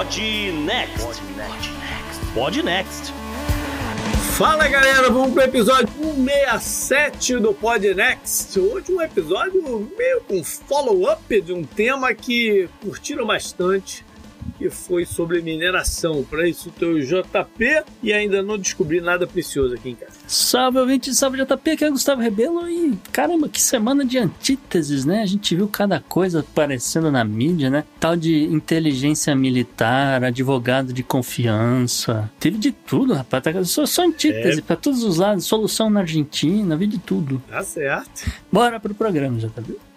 Pod Next. Pod Next. Fala galera, vamos pro episódio 167 do Pod Next. Hoje um episódio meio com follow-up de um tema que curtiram bastante que foi sobre mineração. Para isso, teu JP e ainda não descobri nada precioso aqui em casa. Salve, ouvinte, salve JP, aqui é Gustavo Rebelo e caramba, que semana de antíteses, né? A gente viu cada coisa aparecendo na mídia, né? Tal de inteligência militar, advogado de confiança, teve de tudo, rapaz. Tá, só, só antítese é. para todos os lados, solução na Argentina, vi de tudo. Tá certo. Bora pro programa, JP.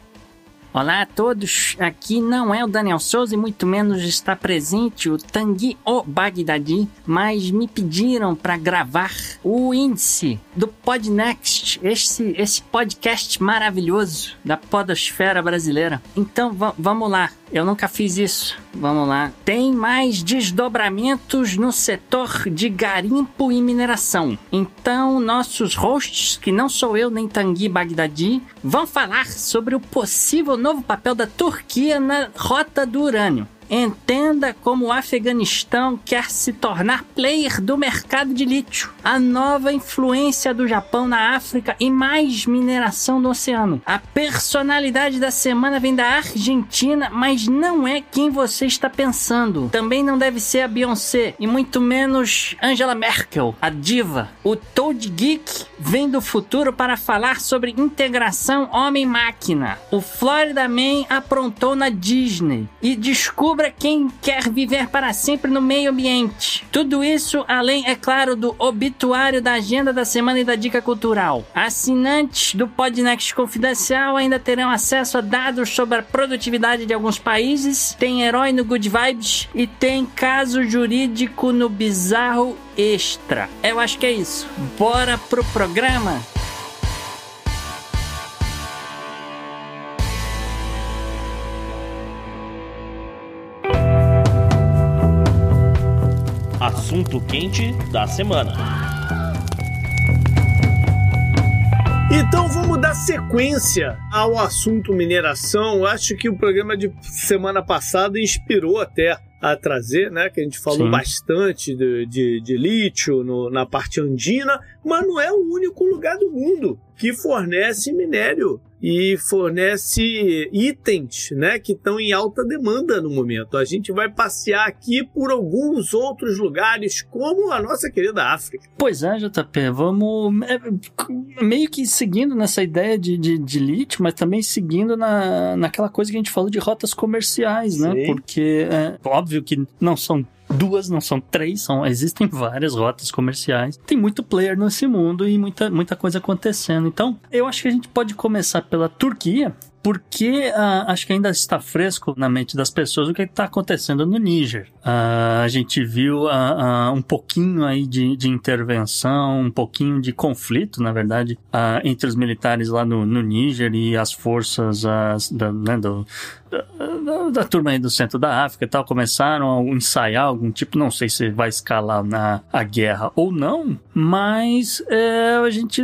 Olá a todos, aqui não é o Daniel Souza e muito menos está presente o Tanguy O Bagdadi, mas me pediram para gravar o índice do Podnext, esse, esse podcast maravilhoso da podosfera brasileira. Então vamos lá, eu nunca fiz isso. Vamos lá. Tem mais desdobramentos no setor de garimpo e mineração. Então, nossos hosts, que não sou eu nem Tanguy Bagdadi, vão falar sobre o possível novo papel da Turquia na rota do urânio. Entenda como o Afeganistão quer se tornar player do mercado de lítio, a nova influência do Japão na África e mais mineração no oceano. A personalidade da semana vem da Argentina, mas não é quem você está pensando. Também não deve ser a Beyoncé e muito menos Angela Merkel, a diva. O Toad Geek vem do futuro para falar sobre integração homem-máquina. O Florida Man aprontou na Disney e descubra quem quer viver para sempre no meio ambiente. Tudo isso além, é claro, do obituário da agenda da semana e da dica cultural. Assinantes do Podnext Confidencial ainda terão acesso a dados sobre a produtividade de alguns países, tem herói no Good Vibes e tem caso jurídico no Bizarro Extra. Eu acho que é isso. Bora pro programa? Assunto quente da semana. Então vamos dar sequência ao assunto mineração. Acho que o programa de semana passada inspirou até a trazer, né? Que a gente falou Sim. bastante de, de, de lítio no, na parte andina, mas não é o único lugar do mundo que fornece minério e fornece itens, né, que estão em alta demanda no momento. A gente vai passear aqui por alguns outros lugares, como a nossa querida África. Pois é, JP, vamos é, meio que seguindo nessa ideia de, de, de, lítio, mas também seguindo na, naquela coisa que a gente falou de rotas comerciais, né? Sim. Porque é óbvio que não são duas, não são três, são, existem várias rotas comerciais. Tem muito player nesse mundo e muita, muita coisa acontecendo. Então, eu acho que a gente pode começar pela Turquia, porque uh, acho que ainda está fresco na mente das pessoas o que está acontecendo no Níger. Uh, a gente viu uh, um pouquinho aí de, de, intervenção, um pouquinho de conflito, na verdade, entre os militares lá no, no Níger e as forças as, da, né, do, da, da, turma aí do centro da África e tal, começaram a ensaiar algum tipo, não sei se vai escalar na a guerra ou não, mas é, a gente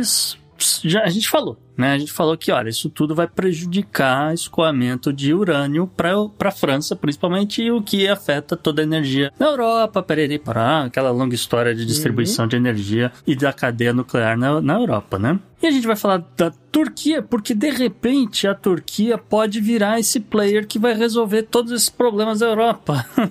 já a gente falou né? A gente falou que, olha, isso tudo vai prejudicar escoamento de urânio para a França, principalmente, o que afeta toda a energia na Europa, perere, pará, aquela longa história de distribuição uhum. de energia e da cadeia nuclear na, na Europa, né? E a gente vai falar da Turquia, porque de repente a Turquia pode virar esse player que vai resolver todos esses problemas da Europa.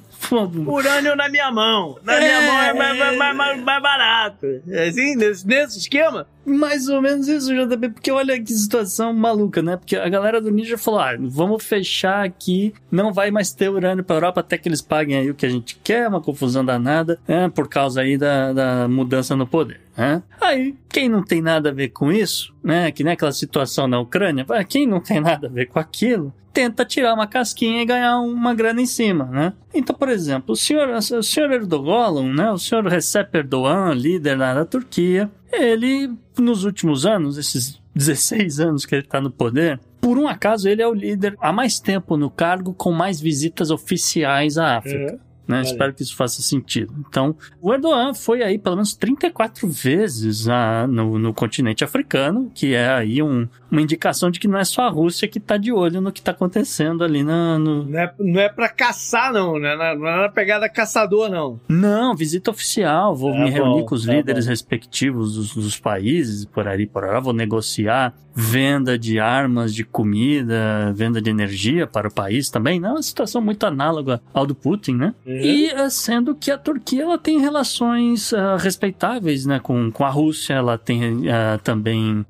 Urânio na minha mão. Na é... minha mão é mais, mais, mais, mais barato. É assim, nesse, nesse esquema? Mais ou menos isso, JB, porque olha que situação maluca, né? Porque a galera do Ninja falou: ah, vamos fechar aqui, não vai mais ter urânio pra Europa até que eles paguem aí o que a gente quer, uma confusão danada, né? por causa aí da, da mudança no poder. Né? Aí, quem não tem nada a ver com isso, né? Que nem aquela situação na Ucrânia. Quem não tem nada a ver com aquilo, tenta tirar uma casquinha e ganhar uma grana em cima, né? Então, por exemplo, o senhor, o senhor Erdogan, né? O senhor Recep Erdogan, líder da Turquia, ele, nos últimos anos, esses 16 anos que ele está no poder, por um acaso ele é o líder há mais tempo no cargo com mais visitas oficiais à África. Uhum. Né? Espero que isso faça sentido. Então, o Erdogan foi aí pelo menos 34 vezes ah, no, no continente africano, que é aí um, uma indicação de que não é só a Rússia que está de olho no que está acontecendo ali na, no... Não é, não é para caçar, não, né? Não é na pegada caçador, não. Não, visita oficial. Vou é me bom, reunir com os é líderes bom. respectivos dos, dos, países, por aí, por aí. Vou negociar venda de armas, de comida, venda de energia para o país também. Não é uma situação muito análoga ao do Putin, né? Uhum. E uh, sendo que a Turquia ela tem relações uh, respeitáveis né, com, com a Rússia, ela tem uh, também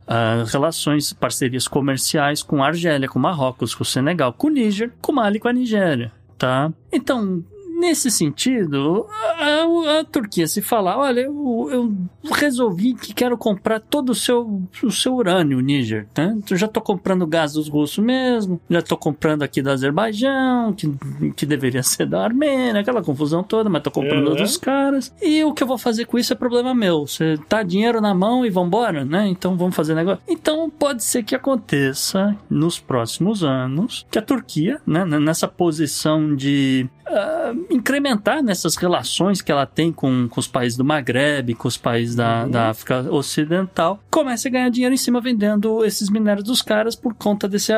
relações, parcerias comerciais com a Argélia, com Marrocos, com o Senegal, com o Níger, com o Mali, com a Nigéria. Tá? Então, Nesse sentido, a, a, Turquia se falar, olha, eu, eu, resolvi que quero comprar todo o seu, o seu urânio, Níger, né? Eu já estou comprando gás dos russos mesmo, já estou comprando aqui do Azerbaijão, que, que deveria ser da Armênia, aquela confusão toda, mas estou comprando uhum. dos caras. E o que eu vou fazer com isso é problema meu. Você tá dinheiro na mão e vambora, né? Então vamos fazer negócio. Então pode ser que aconteça nos próximos anos que a Turquia, né, nessa posição de uh, incrementar nessas relações que ela tem com, com os países do Maghreb, com os países da, uhum. da África Ocidental, comece a ganhar dinheiro em cima vendendo esses minérios dos caras por conta desse,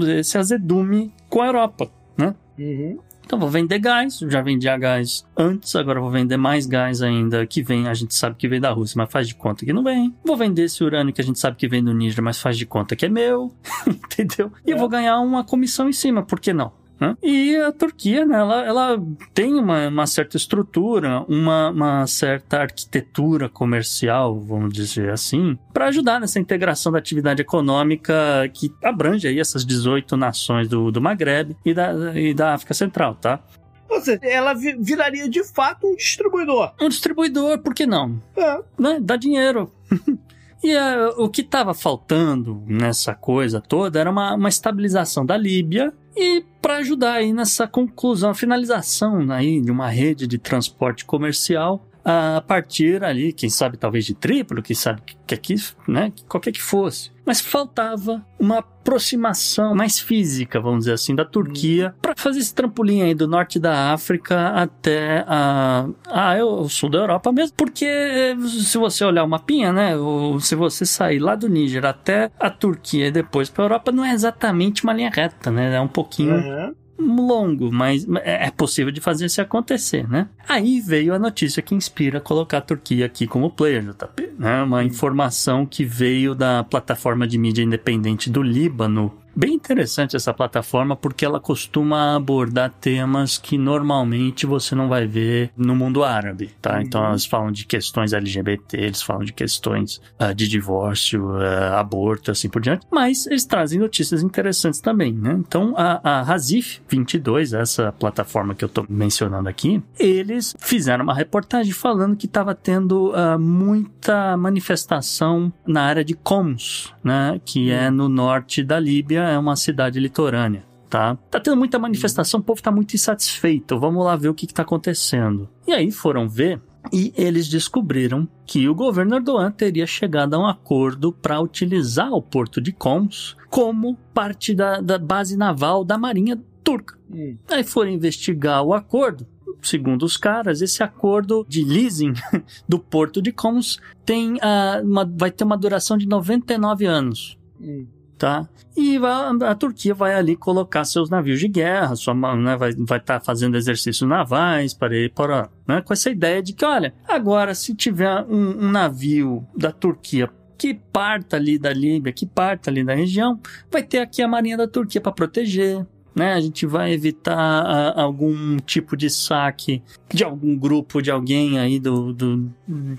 desse azedume com a Europa, né? Uhum. Então vou vender gás, já vendia gás antes, agora vou vender mais gás ainda, que vem, a gente sabe que vem da Rússia, mas faz de conta que não vem. Vou vender esse urânio que a gente sabe que vem do Níger, mas faz de conta que é meu, entendeu? E é. eu vou ganhar uma comissão em cima, por que não? Né? E a Turquia, né, ela, ela tem uma, uma certa estrutura, uma, uma certa arquitetura comercial, vamos dizer assim, para ajudar nessa integração da atividade econômica que abrange aí essas 18 nações do, do Maghreb e da, e da África Central, tá? Ou seja, ela viraria de fato um distribuidor. Um distribuidor, por que não? É. Né? Dá dinheiro. E o que estava faltando nessa coisa toda era uma, uma estabilização da Líbia e para ajudar aí nessa conclusão, finalização aí de uma rede de transporte comercial a partir ali, quem sabe talvez de triplo, quem sabe que aqui, né, qualquer que fosse. Mas faltava uma aproximação mais física, vamos dizer assim, da Turquia para fazer esse trampolim aí do norte da África até a, a, o sul da Europa mesmo. Porque se você olhar o mapinha, né, ou se você sair lá do Níger até a Turquia e depois para a Europa, não é exatamente uma linha reta, né? É um pouquinho. Uhum longo, mas é, é possível de fazer isso acontecer, né? Aí veio a notícia que inspira colocar a Turquia aqui como player, JP, né? Uma informação que veio da plataforma de mídia independente do Líbano, Bem interessante essa plataforma porque ela costuma abordar temas que normalmente você não vai ver no mundo árabe, tá? Uhum. Então elas falam de questões LGBT, eles falam de questões uh, de divórcio, uh, aborto, assim por diante, mas eles trazem notícias interessantes também, né? Então a, a Razif 22, essa plataforma que eu tô mencionando aqui, eles fizeram uma reportagem falando que estava tendo uh, muita manifestação na área de Coms, né? Que é no norte da Líbia é uma cidade litorânea, tá? Tá tendo muita manifestação, o povo tá muito insatisfeito. Vamos lá ver o que, que tá acontecendo. E aí foram ver e eles descobriram que o governo Erdogan teria chegado a um acordo para utilizar o porto de Coms como parte da, da base naval da marinha turca. Hum. Aí foram investigar o acordo. Segundo os caras, esse acordo de leasing do porto de Coms tem, uh, uma, vai ter uma duração de 99 anos. Hum tá? E a, a, Turquia vai ali colocar seus navios de guerra, sua, né, vai estar tá fazendo exercícios navais para ir para, né, com essa ideia de que, olha, agora se tiver um, um navio da Turquia que parta ali da Líbia, que parta ali da região, vai ter aqui a marinha da Turquia para proteger, né? A gente vai evitar a, algum tipo de saque de algum grupo, de alguém aí do, do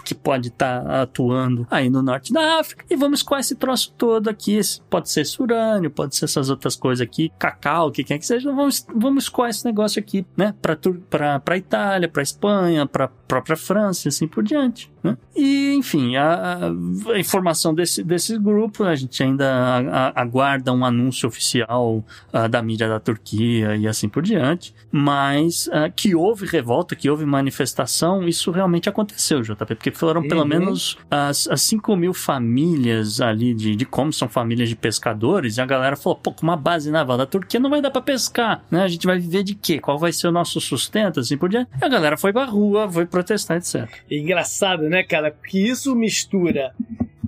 que pode estar tá atuando aí no norte da África e vamos com esse troço todo aqui. Pode ser esse urânio, pode ser essas outras coisas aqui, cacau, o que quer que seja. Vamos, vamos com esse negócio aqui, né? Para Itália, para Espanha, para própria França e assim por diante. Né? E, enfim, a, a, informação desse, desse grupo, a gente ainda aguarda um anúncio oficial uh, da mídia da Turquia e assim por diante, mas uh, que houve revolta, que houve manifestação, isso realmente aconteceu, JP, porque foram uhum. pelo menos as, as 5 mil famílias ali de, de como são famílias de pescadores, e a galera falou, pô, com uma base naval da Turquia não vai dar para pescar, né? A gente vai viver de quê? Qual vai ser o nosso sustento, assim por diante? E a galera foi pra rua, foi protestar, etc. É engraçado, né, cara? Que isso mistura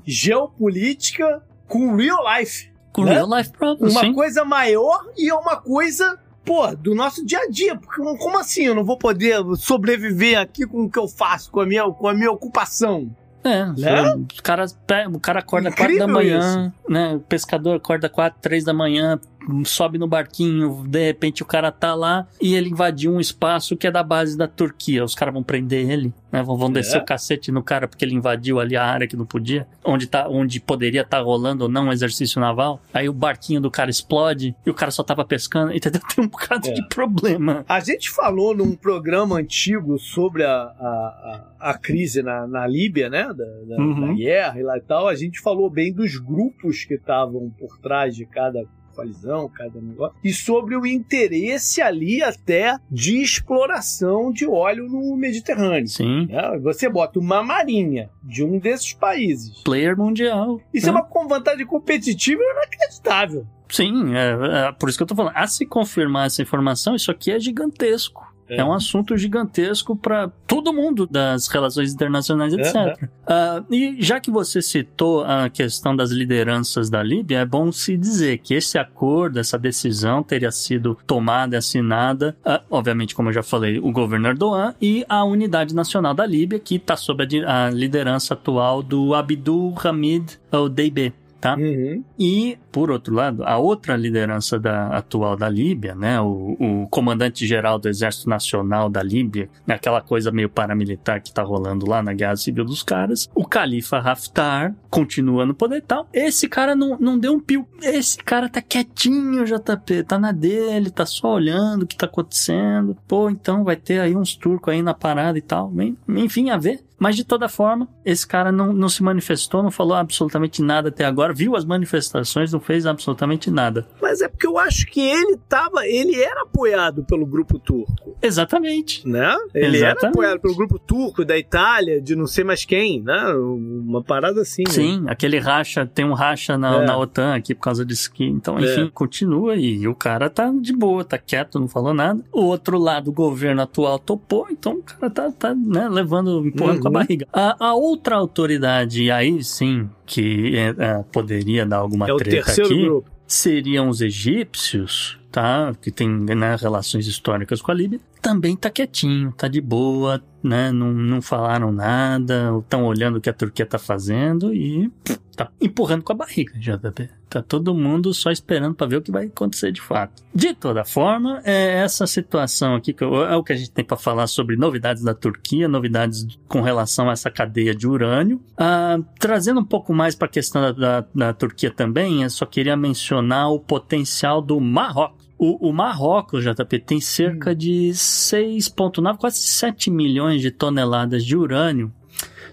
geopolítica com real life. Com né? real life problems, Uma sim. coisa maior e é uma coisa pô, do nosso dia a dia. Porque como assim eu não vou poder sobreviver aqui com o que eu faço, com a minha, com a minha ocupação? É, né? o, cara, o cara acorda Incrível 4 da manhã, isso. né? O pescador acorda 4, 3 da manhã, sobe no barquinho, de repente o cara tá lá e ele invadiu um espaço que é da base da Turquia. Os caras vão prender ele, né? Vão, vão descer é. o cacete no cara porque ele invadiu ali a área que não podia, onde, tá, onde poderia estar tá rolando ou não um exercício naval. Aí o barquinho do cara explode e o cara só tava pescando, entendeu? Tem um bocado é. de problema. A gente falou num programa antigo sobre a, a, a, a crise na, na Líbia, né? Da, da, uhum. da guerra e lá e tal. A gente falou bem dos grupos que estavam por trás de cada coalizão, cada negócio, e sobre o interesse ali até de exploração de óleo no Mediterrâneo. Sim. É, você bota uma marinha de um desses países. Player mundial. Isso é, é uma vantagem competitiva inacreditável. Sim, é, é, por isso que eu tô falando. A se confirmar essa informação, isso aqui é gigantesco. É. é um assunto gigantesco para todo mundo das relações internacionais, etc. Uh, e já que você citou a questão das lideranças da Líbia, é bom se dizer que esse acordo, essa decisão teria sido tomada e assinada, uh, obviamente, como eu já falei, o governo Erdogan e a Unidade Nacional da Líbia, que está sob a, a, liderança atual do Abdul Hamid al-Deibeh tá? Uhum. E, por outro lado, a outra liderança da, atual da Líbia, né, o, o comandante-geral do Exército Nacional da Líbia, né, aquela coisa meio paramilitar que tá rolando lá na Guerra Civil dos caras, o Califa Haftar continua no poder e tal. Esse cara não, não deu um pio. Esse cara tá quietinho, JP, tá na dele, tá só olhando o que tá acontecendo. Pô, então vai ter aí uns turcos aí na parada e tal. Enfim, a ver. Mas de toda forma, esse cara não, não se manifestou, não falou absolutamente nada até agora, viu as manifestações, não fez absolutamente nada. Mas é porque eu acho que ele tava, ele era apoiado pelo grupo turco. Exatamente. Né? Ele Exatamente. era apoiado pelo grupo turco da Itália, de não sei mais quem, né? Uma parada assim. Né? Sim, né? aquele racha, tem um racha na, é. na OTAN aqui por causa disso aqui. Então, enfim, é. continua e o cara tá de boa, tá quieto, não falou nada. O outro lado, o governo atual topou, então o cara tá, tá né, levando, empurrando uhum. com a barriga. A, a, outra autoridade, aí sim, que é, é, poderia dar alguma é treta aqui, grupo. seriam os egípcios, tá? Que tem né, relações históricas com a Líbia. Também tá quietinho, tá de boa, né? Não, não falaram nada, estão olhando o que a Turquia tá fazendo e tá empurrando com a barriga, JP. Tá todo mundo só esperando para ver o que vai acontecer de fato. De toda forma, é essa situação aqui que é o que a gente tem para falar sobre novidades da Turquia, novidades com relação a essa cadeia de urânio. Ah, trazendo um pouco mais para a questão da, da, da Turquia também, eu só queria mencionar o potencial do Marrocos. O, o, Marrocos, JP, tem cerca hum. de 6,9, quase 7 milhões de toneladas de urânio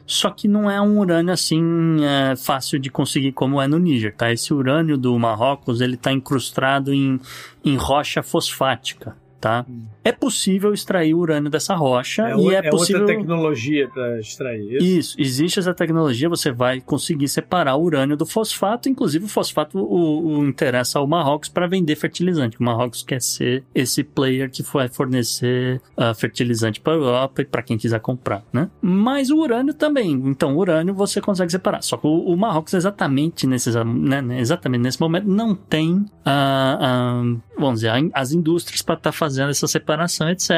só que não é um urânio assim é, fácil de conseguir como é no Níger, tá? Esse urânio do Marrocos, ele está incrustado em, em rocha fosfática tá? É possível extrair urânio dessa rocha é, e é, é possível... outra tecnologia para extrair isso? Isso, existe essa tecnologia, você vai conseguir separar o urânio do fosfato, inclusive o fosfato o, o interessa ao Marrocos para vender fertilizante. O Marrocos quer ser esse player que vai fornecer uh, fertilizante para a Europa e para quem quiser comprar, né? Mas o urânio também, então o urânio você consegue separar. Só que o, o Marrocos exatamente nesse, né, né exatamente nesse momento não tem, uh, uh, vamos dizer, as indústrias para estar tá fazendo essa separação, etc.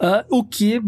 Uh, o que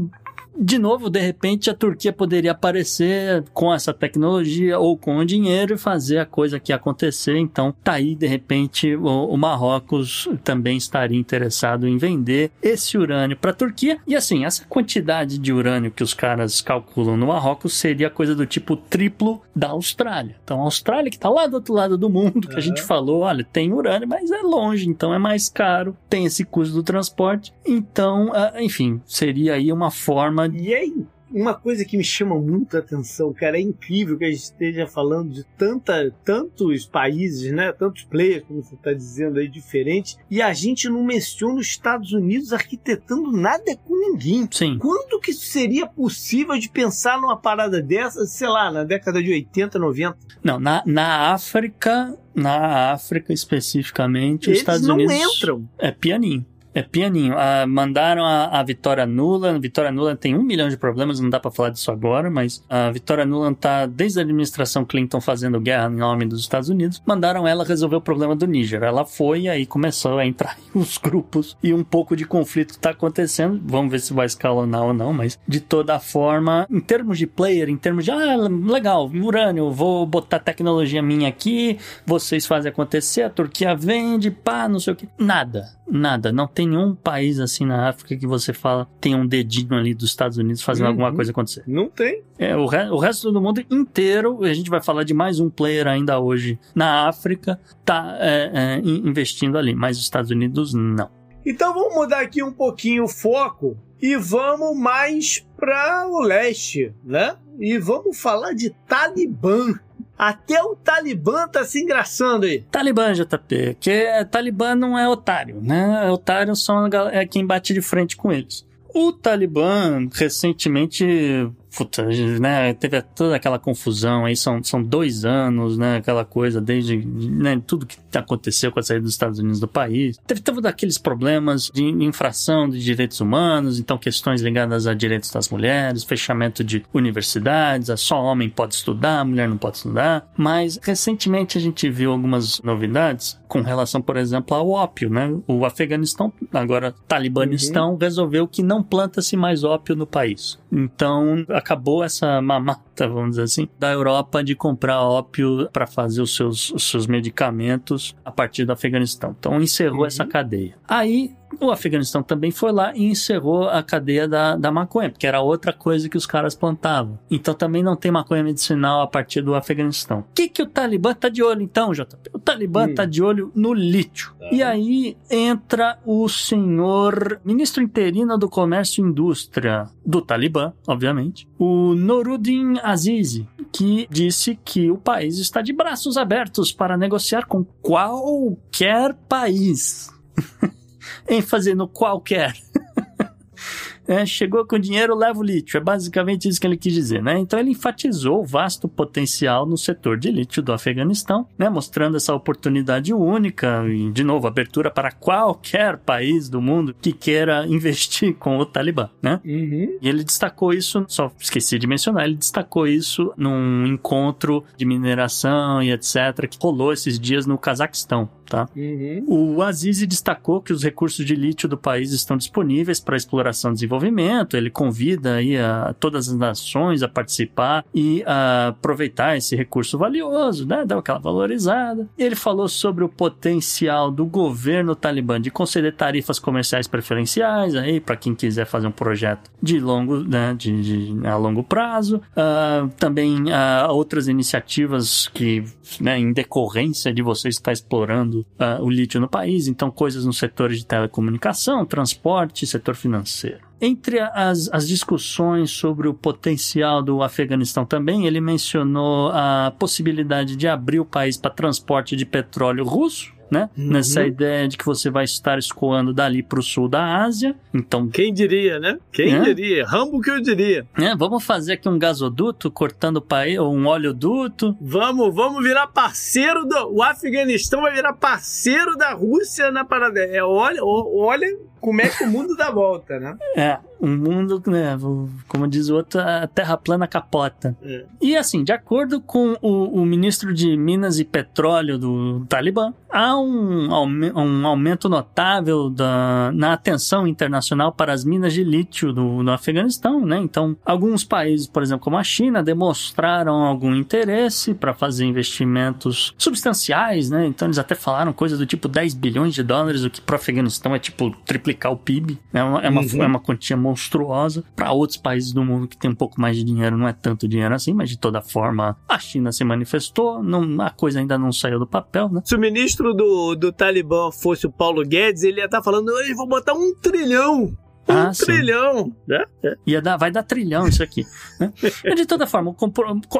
de novo, de repente, a Turquia poderia aparecer com essa tecnologia ou com o dinheiro e fazer a coisa aqui acontecer. Então, tá aí, de repente, o, o Marrocos também estaria interessado em vender esse urânio para a Turquia. E assim, essa quantidade de urânio que os caras calculam no Marrocos seria coisa do tipo triplo da Austrália. Então, a Austrália, que está lá do outro lado do mundo, que a gente falou, olha, tem urânio, mas é longe, então é mais caro, tem esse custo do transporte. Então, ah, enfim, seria aí uma forma. E aí, uma coisa que me chama muito a atenção, cara, é incrível que a gente esteja falando de tanta, tantos países, né? Tantos players, como você está dizendo aí, diferentes, e a gente não menciona os Estados Unidos arquitetando nada com ninguém. Sim. Quando que seria possível de pensar numa parada dessa, sei lá, na década de 80, 90? Não, na, na África, na África especificamente, Eles os Estados não Unidos. entram. É pianinho. É pianinho. Ah, mandaram a, a Vitória Nula. A Vitória Nula tem um milhão de problemas, não dá pra falar disso agora, mas a Vitória Nula tá desde a administração Clinton fazendo guerra em nome dos Estados Unidos. Mandaram ela resolver o problema do Níger. Ela foi e aí começou a entrar os grupos e um pouco de conflito tá acontecendo. Vamos ver se vai escalonar ou não, mas de toda forma, em termos de player, em termos de, ah, legal, urânio, vou botar tecnologia minha aqui, vocês fazem acontecer, a Turquia vende, pá, não sei o que. Nada, nada. Não tem nenhum país assim na África que você fala tem um dedinho ali dos Estados Unidos fazendo Uhum. alguma coisa acontecer. Não tem. É, o, re- o resto do mundo inteiro, a gente vai falar de mais um player ainda hoje na África, tá é, é, in- investindo ali, mas os Estados Unidos não. Então vamos mudar aqui um pouquinho o foco e vamos mais para o leste, né? E vamos falar de Talibã. Até o Talibã tá se engraçando aí. Talibã, JP, que é, Talibã não é otário, né? Otário gal- é quem bate de frente com eles. O Talibã, recentemente, puta, né, teve toda aquela confusão aí, são, são dois anos, né, aquela coisa, desde né, tudo que aconteceu com a saída dos Estados Unidos do país. Teve todos aqueles problemas de infração de direitos humanos, então questões ligadas a direitos das mulheres, fechamento de universidades, a só homem pode estudar, a mulher não pode estudar. Mas recentemente a gente viu algumas novidades com relação, por exemplo, ao ópio, né? O Afeganistão, agora Talibanistão, resolveu que não planta-se mais ópio no país. Então acabou essa mamata, vamos dizer assim, da Europa de comprar ópio para fazer os seus, os seus medicamentos a partir do Afeganistão. Então encerrou essa cadeia. Aí o Afeganistão também foi lá e encerrou a cadeia da, da maconha, porque era outra coisa que os caras plantavam. Então também não tem maconha medicinal a partir do Afeganistão. O que, que o Talibã tá de olho então, JP? O Talibã Hum. tá de olho no lítio. E aí entra o senhor ministro interino do Comércio e Indústria do Talibã, obviamente, o Noruddin Azizi, que disse que o país está de braços abertos para negociar com qualquer país ênfase no qualquer. É, chegou com dinheiro, leva o lítio. É basicamente isso que ele quis dizer, né? Então ele enfatizou o vasto potencial no setor de lítio do Afeganistão, né? Mostrando essa oportunidade única e, de novo, abertura para qualquer país do mundo que queira investir com o Talibã, né? Uhum. E ele destacou isso, só esqueci de mencionar, ele destacou isso num encontro de mineração e etc. que rolou esses dias no Cazaquistão, tá? Uhum. O Azizi destacou que os recursos de lítio do país estão disponíveis para exploração e desenvolvimento. Ele convida aí a todas as nações a participar e a aproveitar esse recurso valioso, né? Dar aquela valorizada. Ele falou sobre o potencial do governo talibã de conceder tarifas comerciais preferenciais aí para quem quiser fazer um projeto de longo, né? De, de- a longo prazo. Ah, também ah, outras iniciativas que, né? Em decorrência de você estar explorando ah, o lítio no país, então coisas no setor de telecomunicação, transporte, setor financeiro. Entre as, as discussões sobre o potencial do Afeganistão também, ele mencionou a possibilidade de abrir o país para transporte de petróleo russo, né? Nessa ideia de que você vai estar escoando dali para o sul da Ásia. Então, Quem diria, né? Quem É? diria? Rambo que eu diria. né, vamos fazer aqui um gasoduto cortando o país, ou um oleoduto. Vamos, vamos virar parceiro do. O Afeganistão vai virar parceiro da Rússia na parada. É, olha, olha como é que o mundo dá volta, né? É, Um mundo, né, como diz o outro, a terra plana capota. É. E assim, de acordo com o, o, ministro de Minas e Petróleo do Talibã, há um, um aumento notável da, na atenção internacional para as minas de lítio do, do Afeganistão, né? Então, alguns países, por exemplo, como a China, demonstraram algum interesse para fazer investimentos substanciais, né? Então, eles até falaram coisa do tipo 10 bilhões de dólares, o que para o Afeganistão é tipo triplicar o PIB, é uma, é uma, uhum. é uma quantia monstruosa. Para outros países do mundo que tem um pouco mais de dinheiro, não é tanto dinheiro assim, mas de toda forma, a China se manifestou, não, a coisa ainda não saiu do papel, né? Se o ministro do, do Talibã fosse o Paulo Guedes, ele ia estar tá falando, eu vou botar um trilhão um ah, trilhão! Né? Ia dar, vai dar trilhão isso aqui. Né? De toda forma,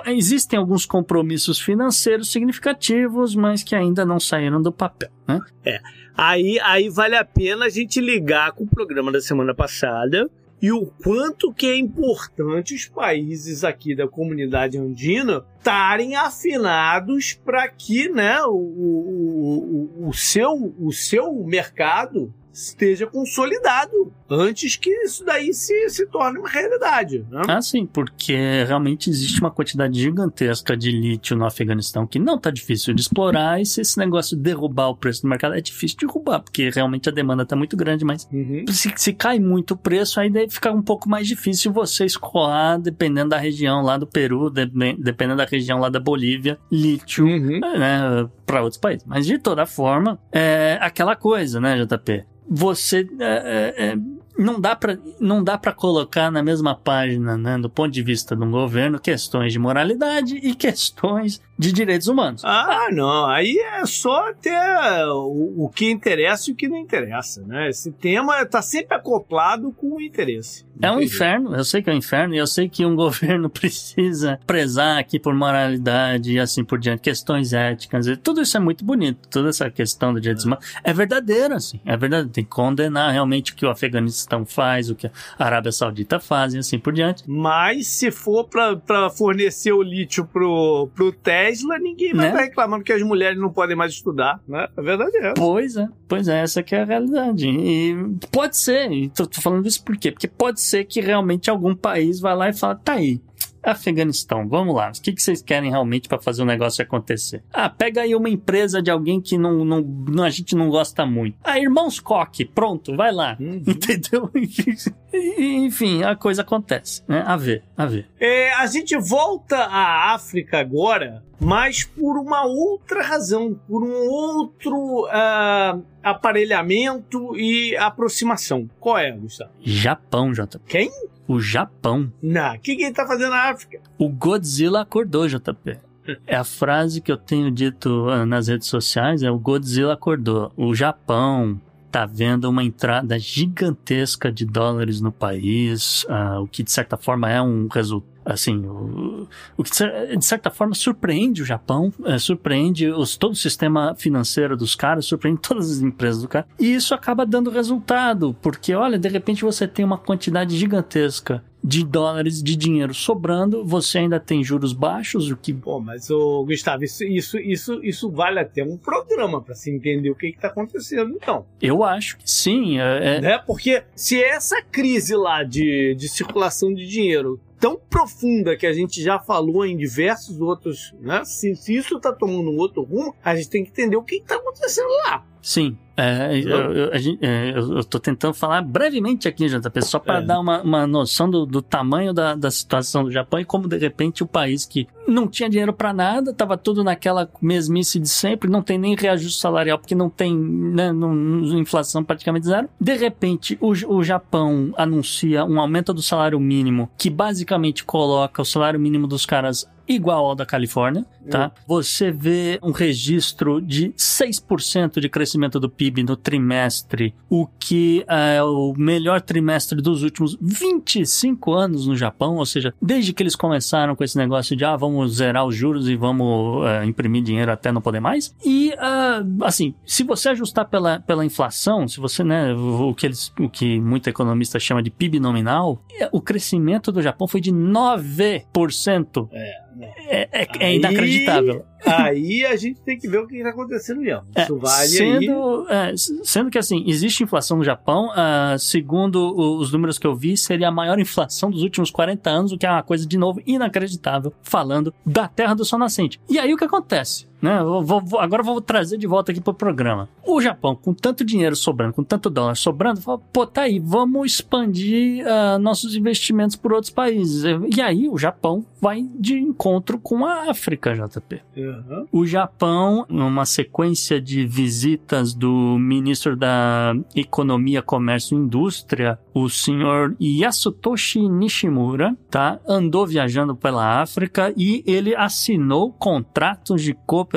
existem alguns compromissos financeiros significativos, mas que ainda não saíram do papel. Né? É. Aí, aí vale a pena a gente ligar com o programa da semana passada e o quanto que é importante os países aqui da comunidade andina estarem afinados para que né, o, o, o, o, seu, o seu mercado esteja consolidado antes que isso daí se, se torne uma realidade. Né? Ah, sim, porque realmente existe uma quantidade gigantesca de lítio no Afeganistão que não está difícil de explorar e se esse negócio derrubar o preço do mercado é difícil de derrubar, porque realmente a demanda está muito grande, mas uhum. se, se cai muito o preço, aí deve ficar um pouco mais difícil você escoar, dependendo da região lá do Peru, de, dependendo da região lá da Bolívia, lítio, uhum. né, para outros países. Mas de toda forma, é aquela coisa, né, JP? Você é, é, é não dá para não dá para colocar na mesma página, né, do ponto de vista de um governo, questões de moralidade e questões de direitos humanos. Ah, não, aí é só ter o, o que interessa e o que não interessa, né? Esse tema está sempre acoplado com o interesse. É um inferno, eu sei que é um inferno e eu sei que um governo precisa prezar aqui por moralidade e assim por diante, questões éticas, tudo isso é muito bonito, toda essa questão do direitos é. humanos é verdadeiro, assim, é verdade, tem que condenar realmente o que o Afeganistão Paquistão faz, o que a Arábia Saudita faz e assim por diante. Mas se for para fornecer o lítio pro, pro Tesla, ninguém vai né? estar reclamando que as mulheres não podem mais estudar, né? É verdade é. Pois é, pois é, essa que é a realidade. E pode ser, e tô, tô falando isso por quê? Porque pode ser que realmente algum país vá lá e fala, tá aí, Afeganistão, vamos lá. O que, que vocês querem realmente para fazer o negócio acontecer? Ah, pega aí uma empresa de alguém que não, não, não a gente não gosta muito. Ah, Irmãos Koch, pronto, vai lá. Uhum. Entendeu? Enfim, a coisa acontece, né? A ver, a ver. É, a gente volta à África agora, mas por uma outra razão, por um outro uh, aparelhamento e aproximação. Qual é, Gustavo? Japão, JP. Quem? O Japão. Não, o que, que ele tá fazendo na África? O Godzilla acordou, JP. É a frase que eu tenho dito ah, nas redes sociais, é o Godzilla acordou. O Japão tá vendo uma entrada gigantesca de dólares no país, uh, o que de certa forma é um resultado assim, o, o que de certa forma surpreende o Japão, é, surpreende os, todo o sistema financeiro dos caras, surpreende todas as empresas do cara. E isso acaba dando resultado, porque olha, de repente você tem uma quantidade gigantesca de dólares de dinheiro sobrando, você ainda tem juros baixos, o que. Pô, mas o Gustavo, isso, isso, isso, isso vale até um programa para se entender o que está acontecendo, então. Eu acho que sim. É, é... Né? Porque se essa crise lá de, de circulação de dinheiro tão profunda que a gente já falou em diversos outros, né? Se, se isso está tomando um outro rumo, a gente tem que entender o que está acontecendo lá. Sim, é, eu, eu, é, eu, eu tô tentando falar brevemente aqui, JP, só para é. dar uma, uma noção do, do tamanho da, da situação do Japão e como de repente o país que não tinha dinheiro para nada, tava tudo naquela mesmice de sempre, não tem nem reajuste salarial porque não tem né, não, inflação praticamente zero. De repente, o, o Japão anuncia um aumento do salário mínimo que basicamente coloca o salário mínimo dos caras igual ao da Califórnia, tá? Uhum. Você vê um registro de 6% de crescimento do PIB no trimestre, o que é o melhor trimestre dos últimos 25 anos no Japão, ou seja, desde que eles começaram com esse negócio de ah, vamos zerar os juros e vamos uh, imprimir dinheiro até não poder mais. E uh, assim, se você ajustar pela, pela inflação, se você, né, o que eles, o que muito economista chama de PIB nominal, o crescimento do Japão foi de 9%. É. É, é, é inacreditável. Inacreditável. Aí a gente tem que ver o que está acontecendo mesmo. É, Isso vale sendo, aí. é, sendo que assim, existe inflação no Japão, uh, segundo os números que eu vi, seria a maior inflação dos últimos 40 anos, o que é uma coisa, de novo, inacreditável, falando da Terra do Sol Nascente. E aí o que acontece? Né? Vou, vou, agora vou trazer de volta aqui pro programa. O Japão, com tanto dinheiro sobrando, com tanto dólar sobrando, fala, pô, tá aí, vamos expandir uh, nossos investimentos por outros países. E aí o Japão vai de encontro com a África, JP. Uhum. O Japão, numa sequência de visitas do ministro da Economia, Comércio e Indústria, o senhor Yasutoshi Nishimura, tá? Andou viajando pela África e ele assinou contratos de cooperação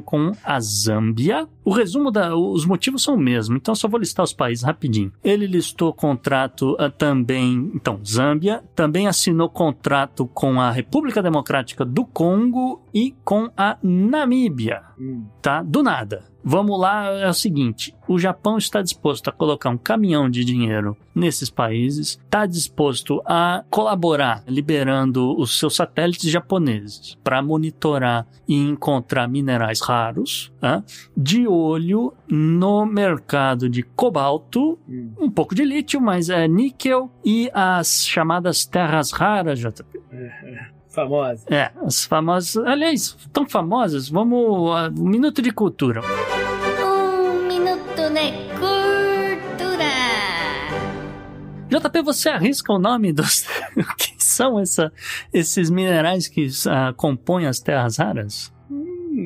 com a Zâmbia. O resumo da, os motivos são o mesmo, então só vou listar os países rapidinho. Ele listou contrato uh, também, então, Zâmbia, também assinou contrato com a República Democrática do Congo e com a Namíbia, Hum. tá? Do nada. Vamos lá, é o seguinte: o Japão está disposto a colocar um caminhão de dinheiro nesses países, está disposto a colaborar, liberando os seus satélites japoneses para monitorar e encontrar minerais raros, tá? de olho no mercado de cobalto, Hum. um pouco de lítio, mas é níquel e as chamadas terras raras, JP. Famosa. É, as famosas. Aliás, tão famosas, vamos. Uh, um minuto de cultura. Um minuto de cultura. JP, você arrisca o nome dos. O que são essa, esses minerais que ah, compõem as terras raras?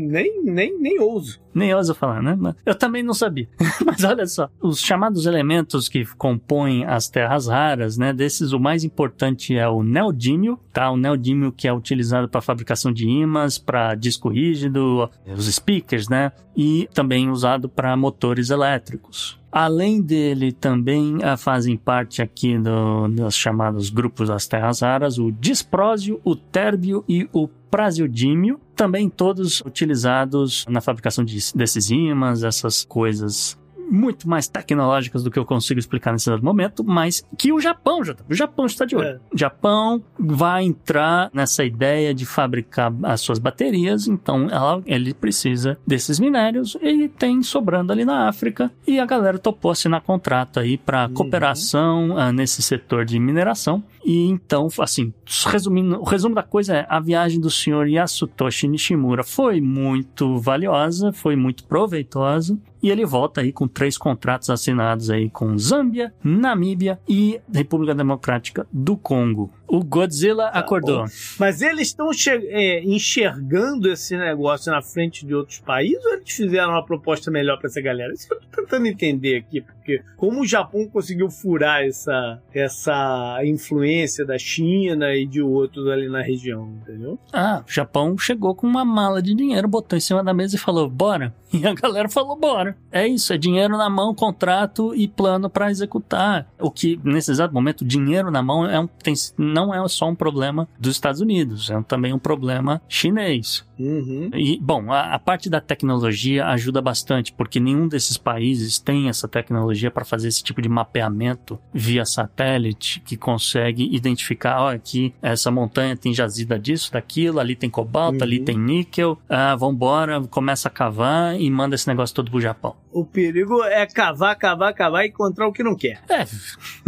Nem, nem, nem ouso. Nem ouso falar, né? Eu também não sabia. Mas olha só, os chamados elementos que compõem as terras raras, né? Desses, o mais importante é o neodímio, tá? O neodímio que é utilizado para fabricação de ímãs, para disco rígido, os speakers, né? E também usado para motores elétricos. Além dele, também ah, fazem parte aqui do, dos chamados grupos das terras raras o disprósio, o térbio e o prasiodímio, também todos utilizados na fabricação de, desses ímãs, essas coisas muito mais tecnológicas do que eu consigo explicar nesse momento, mas que o Japão já o Japão está de olho. É. O Japão vai entrar nessa ideia de fabricar as suas baterias, então ela, ele precisa desses minérios e tem sobrando ali na África e a galera topou assinar contrato aí para cooperação ah, nesse setor de mineração. E então, assim, resumindo, o resumo da coisa é: a viagem do senhor Yasutoshi Nishimura foi muito valiosa, foi muito proveitosa. E ele volta aí com três contratos assinados aí com Zâmbia, Namíbia e República Democrática do Congo. O Godzilla acordou. Mas eles estão é, enxergando esse negócio na frente de outros países ou eles fizeram uma proposta melhor para essa galera? Isso que eu tô tentando entender aqui, porque como o Japão conseguiu furar essa, essa influência da China e de outros ali na região, entendeu? Ah, o Japão chegou com uma mala de dinheiro, botou em cima da mesa e falou: bora. E a galera falou: bora. É isso, é dinheiro na mão, contrato e plano para executar. O que, nesse exato momento, dinheiro na mão é um, tem, não é só um problema dos Estados Unidos, é também um problema chinês. Uhum. E, bom, a, a parte da tecnologia ajuda bastante, porque nenhum desses países tem essa tecnologia para fazer esse tipo de mapeamento via satélite que consegue identificar, ó, aqui essa montanha tem jazida disso, daquilo, ali tem cobalto, Uhum. ali tem níquel, ah, vambora, começa a cavar e manda esse negócio todo pro Japão. O perigo é cavar, cavar, cavar e encontrar o que não quer. É,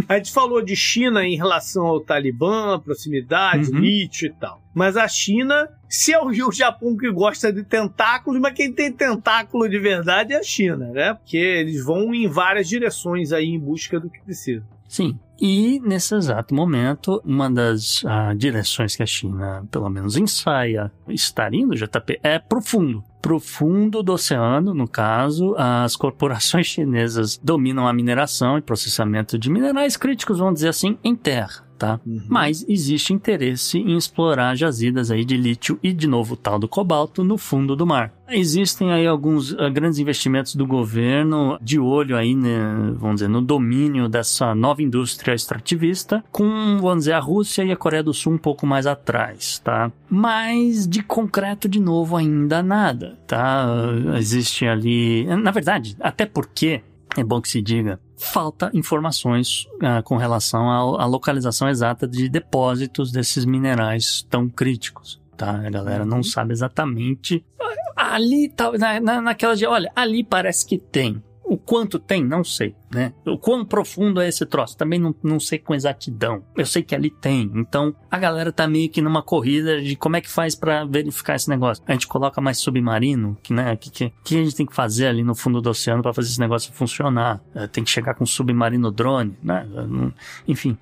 A gente falou de China em relação ao Talibã, proximidade, Uhum. lítio e tal. Mas a China, se é o Japão que gosta de tentáculos, mas quem tem tentáculo de verdade é a China, né? Porque eles vão em várias direções aí em busca do que precisa. Sim. E nesse exato momento, uma das ah, direções que a China, pelo menos, ensaia estar indo, JP, é profundo. Profundo do oceano, no caso, as corporações chinesas dominam a mineração e processamento de minerais críticos, vamos dizer assim, em terra. Tá? Mas existe interesse em explorar jazidas aí de lítio e de novo tal do cobalto no fundo do mar. Existem aí alguns ah, grandes investimentos do governo de olho aí, né, vamos dizer, no domínio dessa nova indústria extrativista, com, vamos dizer, a Rússia e a Coreia do Sul um pouco mais atrás, tá? Mas de concreto, de novo, ainda nada, tá? Existe ali... Na verdade, até porque é bom que se diga, falta informações ah, com relação à, à localização exata de depósitos desses minerais tão críticos. tá? A galera não sabe exatamente. Ali, tá, na, na, naquela de, olha, ali parece que tem. O quanto tem, não sei, né? O quão profundo é esse troço, também não, não sei com exatidão. Eu sei que ali tem. Então, a galera tá meio que numa corrida de como é que faz para verificar esse negócio. A gente coloca mais submarino, que, né? O que, que, que, a gente tem que fazer ali no fundo do oceano para fazer esse negócio funcionar? É, tem que chegar com submarino drone, né? Enfim.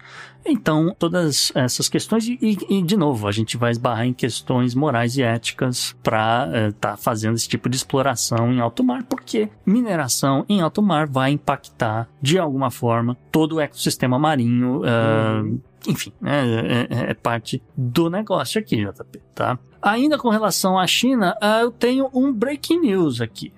Então, todas essas questões, e, e, de novo, a gente vai esbarrar em questões morais e éticas para estar é, tá fazendo esse tipo de exploração em alto mar, porque mineração em alto mar vai impactar de alguma forma todo o ecossistema marinho. Uh, enfim, é, é, é, parte do negócio aqui, JP, tá? Ainda com relação à China, uh, eu tenho um breaking news aqui.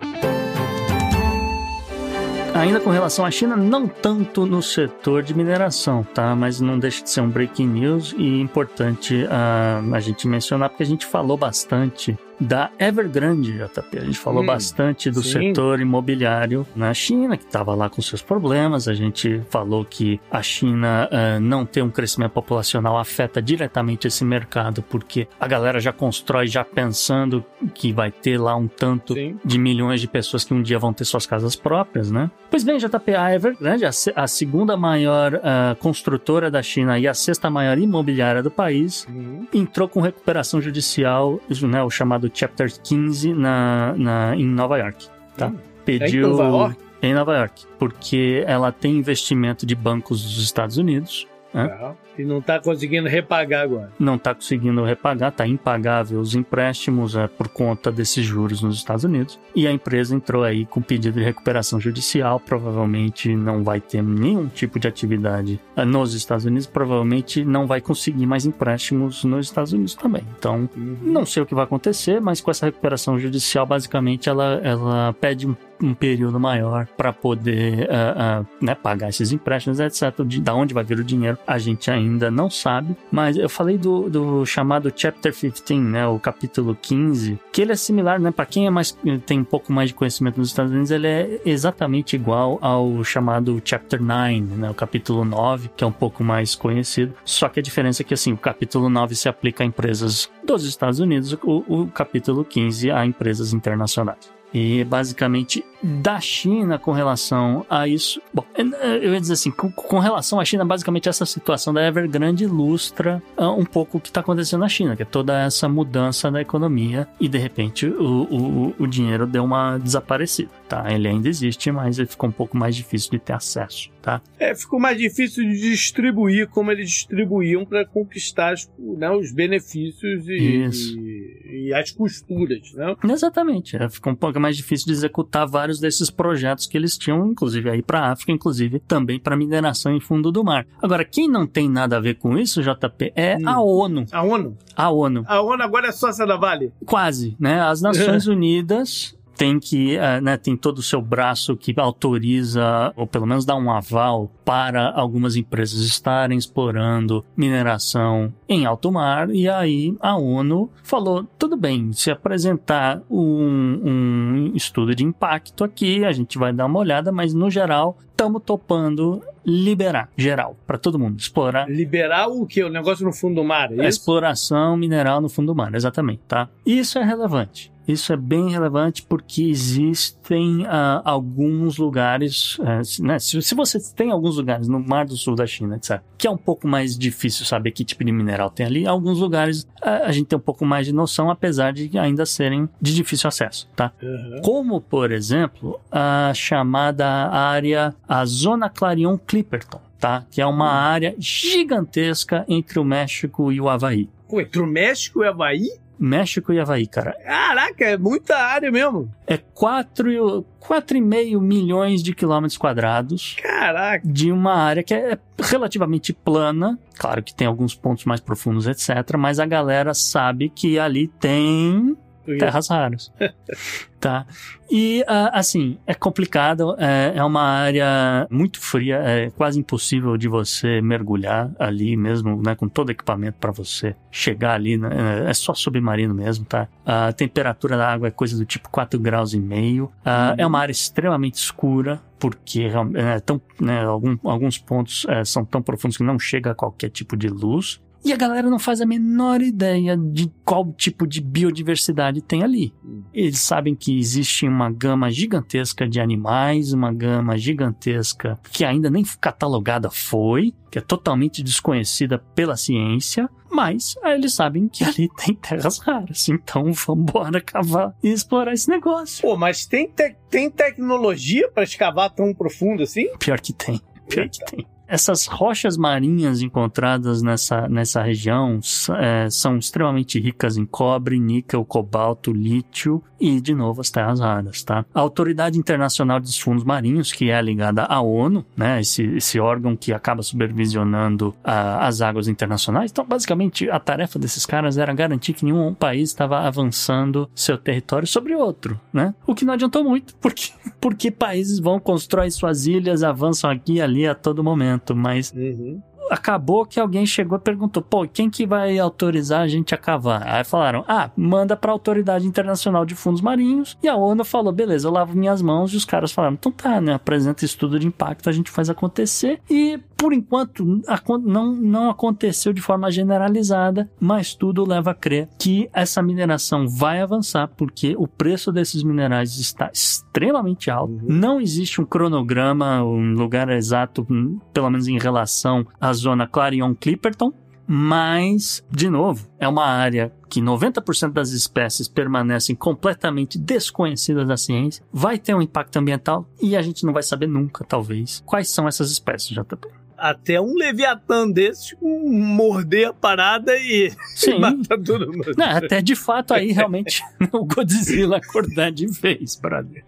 Ainda com relação à China, não tanto no setor de mineração, tá? Mas não deixa de ser um breaking news e importante uh, a gente mencionar, porque a gente falou bastante da Evergrande, JP. A gente falou hum, bastante do sim. setor imobiliário na China, que estava lá com seus problemas. A gente falou que a China uh, não ter um crescimento populacional afeta diretamente esse mercado, porque a galera já constrói já pensando que vai ter lá um tanto sim. de milhões de pessoas que um dia vão ter suas casas próprias, né? Pois bem, JP, a Evergrande, a, a segunda maior uh, construtora da China e a sexta maior imobiliária do país, uhum. entrou com recuperação judicial, né, o chamado Chapter 15 na, na, em Nova York. Tá? Hum. Pediu. É em Nova York? Em Nova York. Porque ela tem investimento de bancos dos Estados Unidos. Né? E não está conseguindo repagar agora. Não está conseguindo repagar, está impagável os empréstimos é, por conta desses juros nos Estados Unidos. E a empresa entrou aí com pedido de recuperação judicial. Provavelmente não vai ter nenhum tipo de atividade é, nos Estados Unidos. Provavelmente não vai conseguir mais empréstimos nos Estados Unidos também. Então, uhum. não sei o que vai acontecer, mas com essa recuperação judicial, basicamente, ela, ela pede um um período maior para poder uh, uh, né, pagar esses empréstimos, etc. De, da onde vai vir o dinheiro, a gente ainda não sabe. Mas eu falei do, do chamado Chapter 15, né, o capítulo 15, que ele é similar, né, para quem é mais tem um pouco mais de conhecimento nos Estados Unidos, ele é exatamente igual ao chamado Chapter 9, né, o capítulo 9, que é um pouco mais conhecido. Só que a diferença é que assim, o capítulo 9 se aplica a empresas dos Estados Unidos, o, o capítulo 15 a empresas internacionais. E basicamente da China com relação a isso. Bom, eu ia dizer assim, com, com relação à China, basicamente essa situação da Evergrande ilustra uh, um pouco o que está acontecendo na China, que é toda essa mudança da economia e de repente o, o, o dinheiro deu uma desaparecida, tá? Ele ainda existe, mas ele ficou um pouco mais difícil de ter acesso, tá? É, ficou mais difícil de distribuir como eles distribuíam para conquistar né, os benefícios e, e, e, as costuras, né? Exatamente, é, ficou um pouco mais difícil de executar vários desses projetos que eles tinham, inclusive aí para África, inclusive também para mineração em fundo do mar. Agora, quem não tem nada a ver com isso, JP, é hum. a ONU. A ONU? A ONU. A ONU agora é sócia da Vale? Quase, né? As Nações Unidas tem que, uh, né, tem todo o seu braço que autoriza, ou pelo menos dá um aval para algumas empresas estarem explorando mineração em alto mar, e aí a ONU falou: tudo bem, se apresentar um, um estudo de impacto aqui, a gente vai dar uma olhada, mas no geral estamos topando liberar, geral, para todo mundo, explorar. Liberar o que? O negócio no fundo do mar? É a exploração mineral no fundo do mar, exatamente, tá? Isso é relevante. Isso é bem relevante porque existem uh, alguns lugares, uh, né? se, se, você tem alguns lugares no Mar do Sul da China, etc., que é um pouco mais difícil saber que tipo de mineral tem ali, alguns lugares a gente tem um pouco mais de noção, apesar de ainda serem de difícil acesso, tá? Uhum. Como, por exemplo, a chamada área, a Zona Clarion Clipperton, tá? Que é uma uhum. área gigantesca entre o México e o Havaí. Entre o México e o Havaí? México e Havaí, cara. Caraca, é muita área mesmo. É 4,5 milhões de quilômetros quadrados. Caraca. De uma área que é relativamente plana. Claro que tem alguns pontos mais profundos, etc. Mas a galera sabe que ali tem terras raras. tá? E, uh, assim, é complicado, é, é, uma área muito fria, é quase impossível de você mergulhar ali mesmo, né, com todo equipamento para você chegar ali, né, é só submarino mesmo, tá? A temperatura da água é coisa do tipo 4 graus e meio, uh, é uma área extremamente escura, porque é, tão, né, algum, alguns pontos é, são tão profundos que não chega a qualquer tipo de luz. E a galera não faz a menor ideia de qual tipo de biodiversidade tem ali. Eles sabem que existe uma gama gigantesca de animais, uma gama gigantesca que ainda nem catalogada foi, que é totalmente desconhecida pela ciência, mas eles sabem que ali tem terras raras. Então vambora cavar e explorar esse negócio. Pô, mas tem, te- tem tecnologia pra escavar tão profundo assim? Pior que tem. Pior que tem. Essas rochas marinhas encontradas nessa, nessa região é, são extremamente ricas em cobre, níquel, cobalto, lítio e, de novo, as terras raras, tá? A Autoridade Internacional dos Fundos Marinhos, que é ligada à ONU, né? Esse, esse órgão que acaba supervisionando ah, as águas internacionais. Então, basicamente, a tarefa desses caras era garantir que nenhum país estava avançando seu território sobre outro, né? O que não adiantou muito, porque, porque países vão constrói suas ilhas, avançam aqui e ali a todo momento, mas Uhum. Acabou que alguém chegou e perguntou: pô, quem que vai autorizar a gente a cavar? Aí falaram: ah, manda pra Autoridade Internacional de Fundos Marinhos. E a ONU falou: beleza, eu lavo minhas mãos. E os caras falaram: então tá, né? Apresenta estudo de impacto, a gente faz acontecer. E por enquanto não, não aconteceu de forma generalizada, mas tudo leva a crer que essa mineração vai avançar, porque o preço desses minerais está extremamente alto. Não existe um cronograma, um lugar exato, hum, pelo menos em relação à zona Clarion-Clipperton, mas, de novo, é uma área que 90% das espécies permanecem completamente desconhecidas da ciência, vai ter um impacto ambiental e a gente não vai saber nunca, talvez, quais são essas espécies, JP. Até um Leviatã desses um, morder a parada e Sim. matar todo mundo. Não, até de fato aí realmente o Godzilla acordar de vez, brother.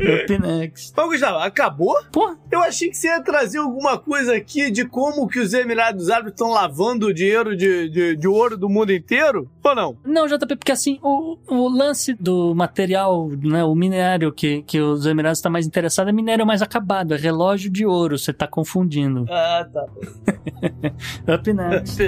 Up next. Mas, Gustavo, acabou? Pô, Eu achei que você ia trazer alguma coisa aqui de como que os Emirados Árabes estão lavando o dinheiro de, de, de ouro do mundo inteiro? Ou não? Não, JP, porque assim, o, o lance do material, né, o minério que, que os Emirados estão mais interessados é minério mais acabado, é relógio de ouro, você tá confundindo. Ah, tá. Up next.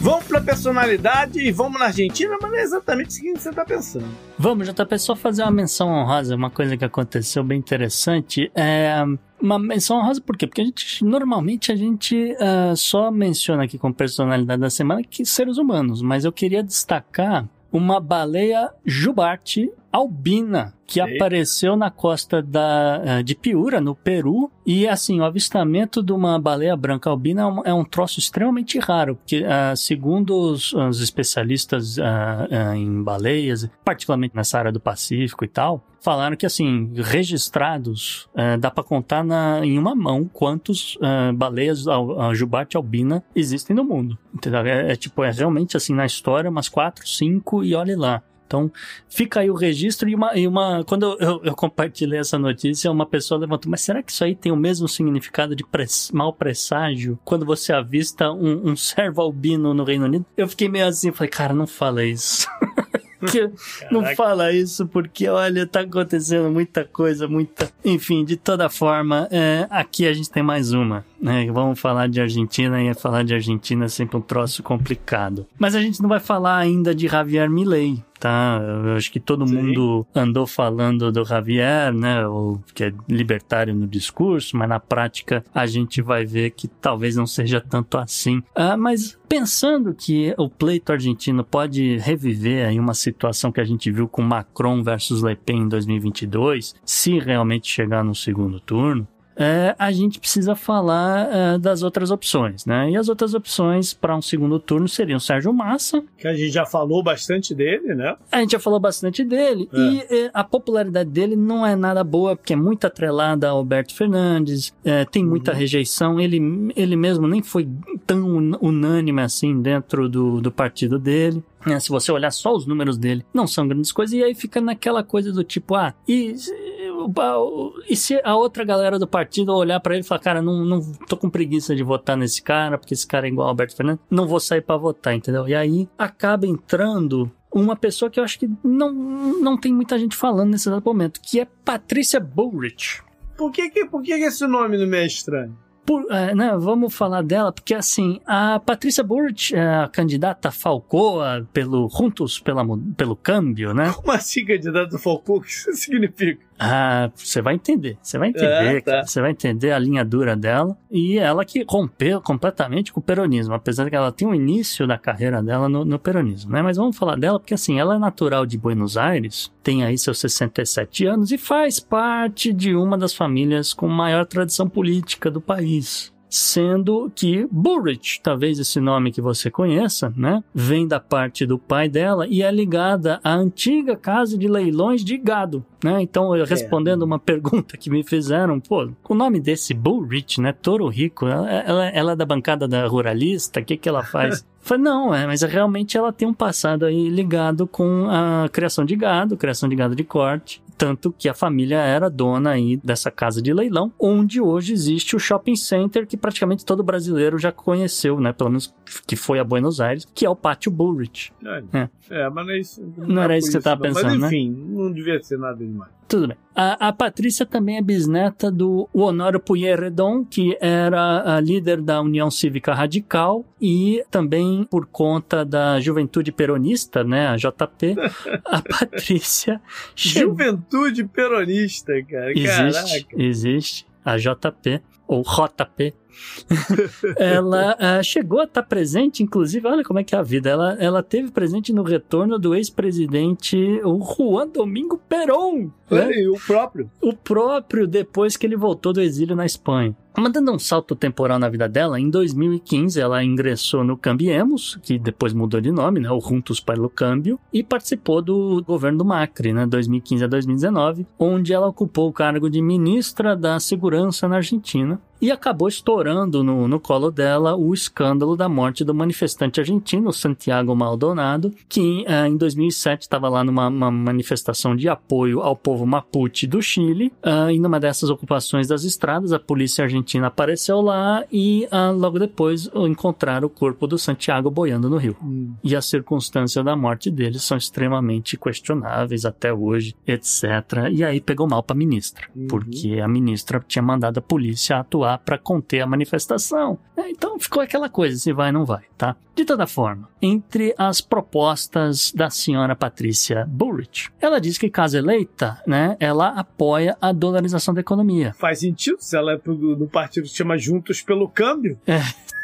Vamos pra personalidade e vamos na Argentina, mas não é exatamente isso que você tá pensando. Vamos, JP, só fazer uma menção honrosa, uma coisa que aconteceu bem interessante. É uma menção honrosa por quê? Porque a gente, normalmente a gente ah, só menciona aqui com personalidade da semana que seres humanos, mas eu queria destacar uma baleia jubarte albina que apareceu na costa da, ah, de Piura, no Peru. E assim, o avistamento de uma baleia branca albina é um, é um troço extremamente raro, porque ah, segundo os, os especialistas ah, ah, em baleias, particularmente nessa área do Pacífico e tal, falaram que assim, registrados, ah, dá pra contar na, em uma mão quantos baleias al, a jubarte albina existem no mundo. Entendeu? É, é tipo, é realmente assim, na história, umas quatro, cinco e olhe lá. Então, fica aí o registro e uma. E uma quando eu, eu, compartilhei essa notícia, uma pessoa levantou, mas será que isso aí tem o mesmo significado de pres, mau presságio quando você avista um, um servo albino no Reino Unido? Eu fiquei meio assim, falei, cara, não fala isso. Que- não fala isso porque, olha, tá acontecendo muita coisa, muita. Enfim, de toda forma, é, aqui a gente tem mais uma. Né? Vamos falar de Argentina e falar de Argentina é sempre um troço complicado. Mas a gente não vai falar ainda de Javier Milei. Tá, eu acho que todo Sim. mundo andou falando do Javier, né? O que é libertário no discurso, mas na prática a gente vai ver que talvez não seja tanto assim. Ah, mas pensando que o pleito argentino pode reviver aí uma situação que a gente viu com Macron versus Le Pen em 2022, se realmente chegar no segundo turno, é, a gente precisa falar é, das outras opções, né? E as outras opções para um segundo turno seriam Sérgio Massa, Que a gente já falou bastante dele, né? a gente já falou bastante dele É. e eh, a popularidade dele não é nada boa, porque é muito atrelada a Alberto Fernandes, eh, tem muita rejeição. Ele, ele mesmo nem foi tão un- unânime assim dentro do, do partido dele. né? se você olhar só os números dele, não são grandes coisas, e aí fica naquela coisa do tipo, ah, e, e se a outra galera do partido olhar pra ele e falar, cara, não, não tô com preguiça de votar nesse cara, porque esse cara é igual ao Alberto Fernandes, não vou sair pra votar, entendeu? E aí acaba entrando uma pessoa que eu acho que não, não tem muita gente falando nesse exato momento, que é Patrícia Bullrich. Por que, que, por que, que esse nome não me é estranho? por, é, né, vamos falar dela, porque assim, a Patrícia Burch, é a candidata Falcoa pelo Juntos pela, pelo Câmbio, né? Como assim, candidata Falcoa? O que isso significa? Ah, você vai entender, você vai entender, Ah, tá. você vai entender a linha dura dela e ela que rompeu completamente com o peronismo, apesar de que ela tem o início da carreira dela no, no peronismo, né? Mas vamos falar dela porque assim, ela é natural de Buenos Aires, tem aí seus 67 anos e faz parte de uma das famílias com maior tradição política do país. Sendo que Burrich, talvez esse nome que você conheça, né, vem da parte do pai dela e é ligada à antiga casa de leilões de gado, né? Então, eu respondendo uma pergunta que me fizeram, pô, o nome desse Bullrich, né, Toro Rico, ela, ela, ela é da bancada da ruralista, o que que ela faz? Falei, não, é, mas realmente ela tem um passado aí ligado com a criação de gado, criação de gado de corte, tanto que a família era dona aí dessa casa de leilão, onde hoje existe o shopping center que praticamente todo brasileiro já conheceu, né? Pelo menos que foi a Buenos Aires, que é o Pátio Bullrich. É, é, mas não é isso. Não era é isso por que você tava não. pensando, né? Mas enfim, não devia ser nada demais. Tudo bem. A, a Patrícia também é bisneta do Honório Pueyrredon, que era a líder da União Cívica Radical e também por conta da Juventude Peronista, né, a JP, a Patrícia Juventude peronista, cara. existe, Caraca. existe a JP ou JP. ela ah, chegou a estar presente, inclusive, olha como é que é a vida. Ela, ela teve presente no retorno do ex-presidente o Juan Domingo Perón. né? E o próprio. o próprio depois que ele voltou do exílio na Espanha. Mandando um salto temporal na vida dela, em 2015 ela ingressou no Cambiemos, que depois mudou de nome, né, o Juntos para o Câmbio, e participou do governo do Macri, né, 2015 a 2019, onde ela ocupou o cargo de ministra da Segurança na Argentina. E acabou estourando no, no colo dela o escândalo da morte do manifestante argentino, Santiago Maldonado, que eh, em 2007 estava lá numa uma manifestação de apoio ao povo Mapuche do Chile. ah, e numa dessas ocupações das estradas, a polícia argentina apareceu lá e ah, logo depois encontraram o corpo do Santiago boiando no rio. E as circunstâncias da morte dele são extremamente questionáveis até hoje, etc. E aí pegou mal para a ministra, porque a ministra tinha mandado a polícia atuar para conter a manifestação. É, Então ficou aquela coisa, se vai ou não vai, tá? De toda forma, entre as propostas da senhora Patrícia Bullrich, ela diz que caso eleita, né, ela apoia a dolarização da economia. Faz sentido se ela é do partido que se chama Juntos pelo Câmbio.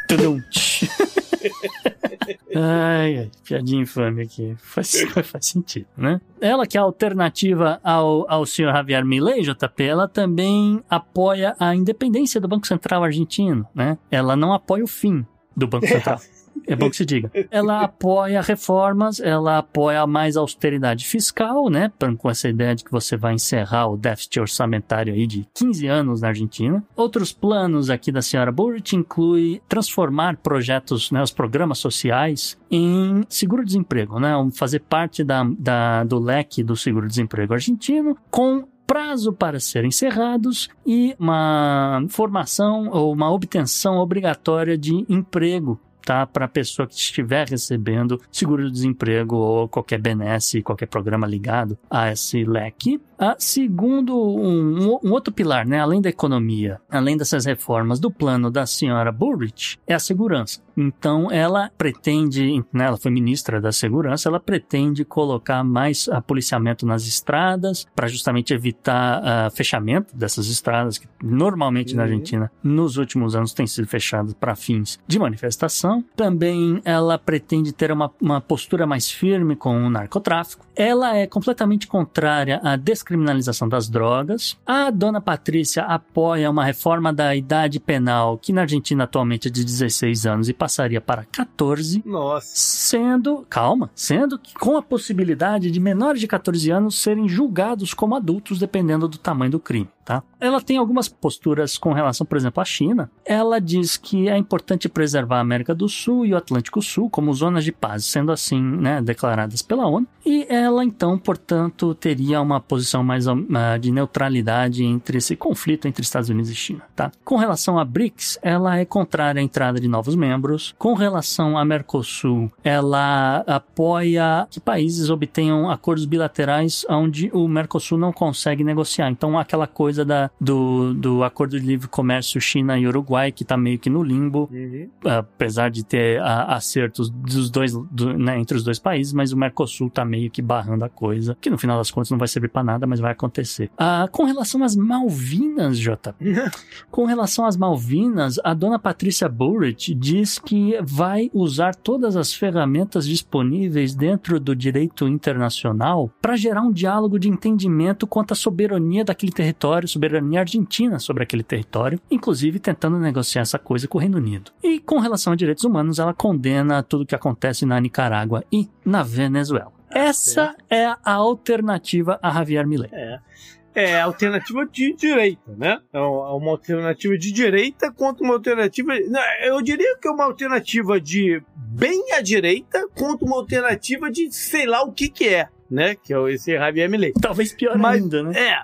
Tudum. ai, ai, piadinha infame aqui. Faz, faz sentido, né? Ela que é alternativa ao, ao senhor Javier Milei, JP, ela também apoia a independência do Banco Central argentino, né? Ela não apoia o fim do Banco Central. É bom que se diga. Ela apoia reformas, ela apoia mais austeridade fiscal, né? Com essa ideia de que você vai encerrar o déficit orçamentário aí de 15 anos na Argentina. Outros planos aqui da senhora Burrit inclui transformar projetos, né, os programas sociais em seguro-desemprego, né? Fazer parte da, da- do leque do seguro-desemprego argentino com prazo para serem encerrados e uma formação ou uma obtenção obrigatória de emprego tá? Para a pessoa que estiver recebendo seguro-desemprego ou qualquer benesse, qualquer programa ligado a esse leque. Ah, segundo um, um outro pilar, né? Além da economia, além dessas reformas do plano da senhora Burrich, é a segurança. Então, ela pretende, né, ela foi ministra da segurança, ela pretende colocar mais ah, policiamento nas estradas para justamente evitar ah, fechamento dessas estradas que normalmente na Uhum. Argentina nos últimos anos têm sido fechadas para fins de manifestação. Também ela pretende ter uma, uma postura mais firme com o narcotráfico. Ela é completamente contrária à descriminalização das drogas. A dona Patrícia apoia uma reforma da idade penal que na Argentina atualmente é de 16 anos e passaria para 14 Nossa. sendo, calma, sendo que com a possibilidade de menores de 14 anos serem julgados como adultos dependendo do tamanho do crime, tá? Ela tem algumas posturas com relação, por exemplo, à China. Ela diz que é importante preservar a América do Sul e o Atlântico Sul como zonas de paz, sendo assim, né, declaradas pela ONU. E ela então, portanto, teria uma posição mais ah, de neutralidade entre esse conflito entre Estados Unidos e China, tá? Com relação a BRICS, ela é contrária à entrada de novos membros. Com relação a Mercosul, ela apoia que países obtenham acordos bilaterais onde o Mercosul não consegue negociar. Então, aquela coisa coisa da, do, do acordo de livre comércio China e Uruguai, que tá meio que no limbo, Uhum. apesar de ter a- acertos dos dois, do- né, entre os dois países, mas o Mercosul tá meio que barrando a coisa, que no final das contas não vai servir pra nada, mas vai acontecer. Ah, com relação às Malvinas, JP, com relação às Malvinas, a dona Patrícia Burrich diz que vai usar todas as ferramentas disponíveis dentro do direito internacional para gerar um diálogo de entendimento quanto à soberania daquele território, soberania argentina sobre aquele território, inclusive tentando negociar essa coisa com o Reino Unido. E com relação a direitos humanos, ela condena tudo o que acontece na Nicarágua e na Venezuela. Essa é a alternativa a Javier Milei. É. É alternativa de direita, né? É uma alternativa de direita contra uma alternativa. Eu diria que é uma alternativa de bem à direita contra uma alternativa de sei lá o que que é, né? Que é esse Javier Milei. Talvez pior Mas- ainda, né? É,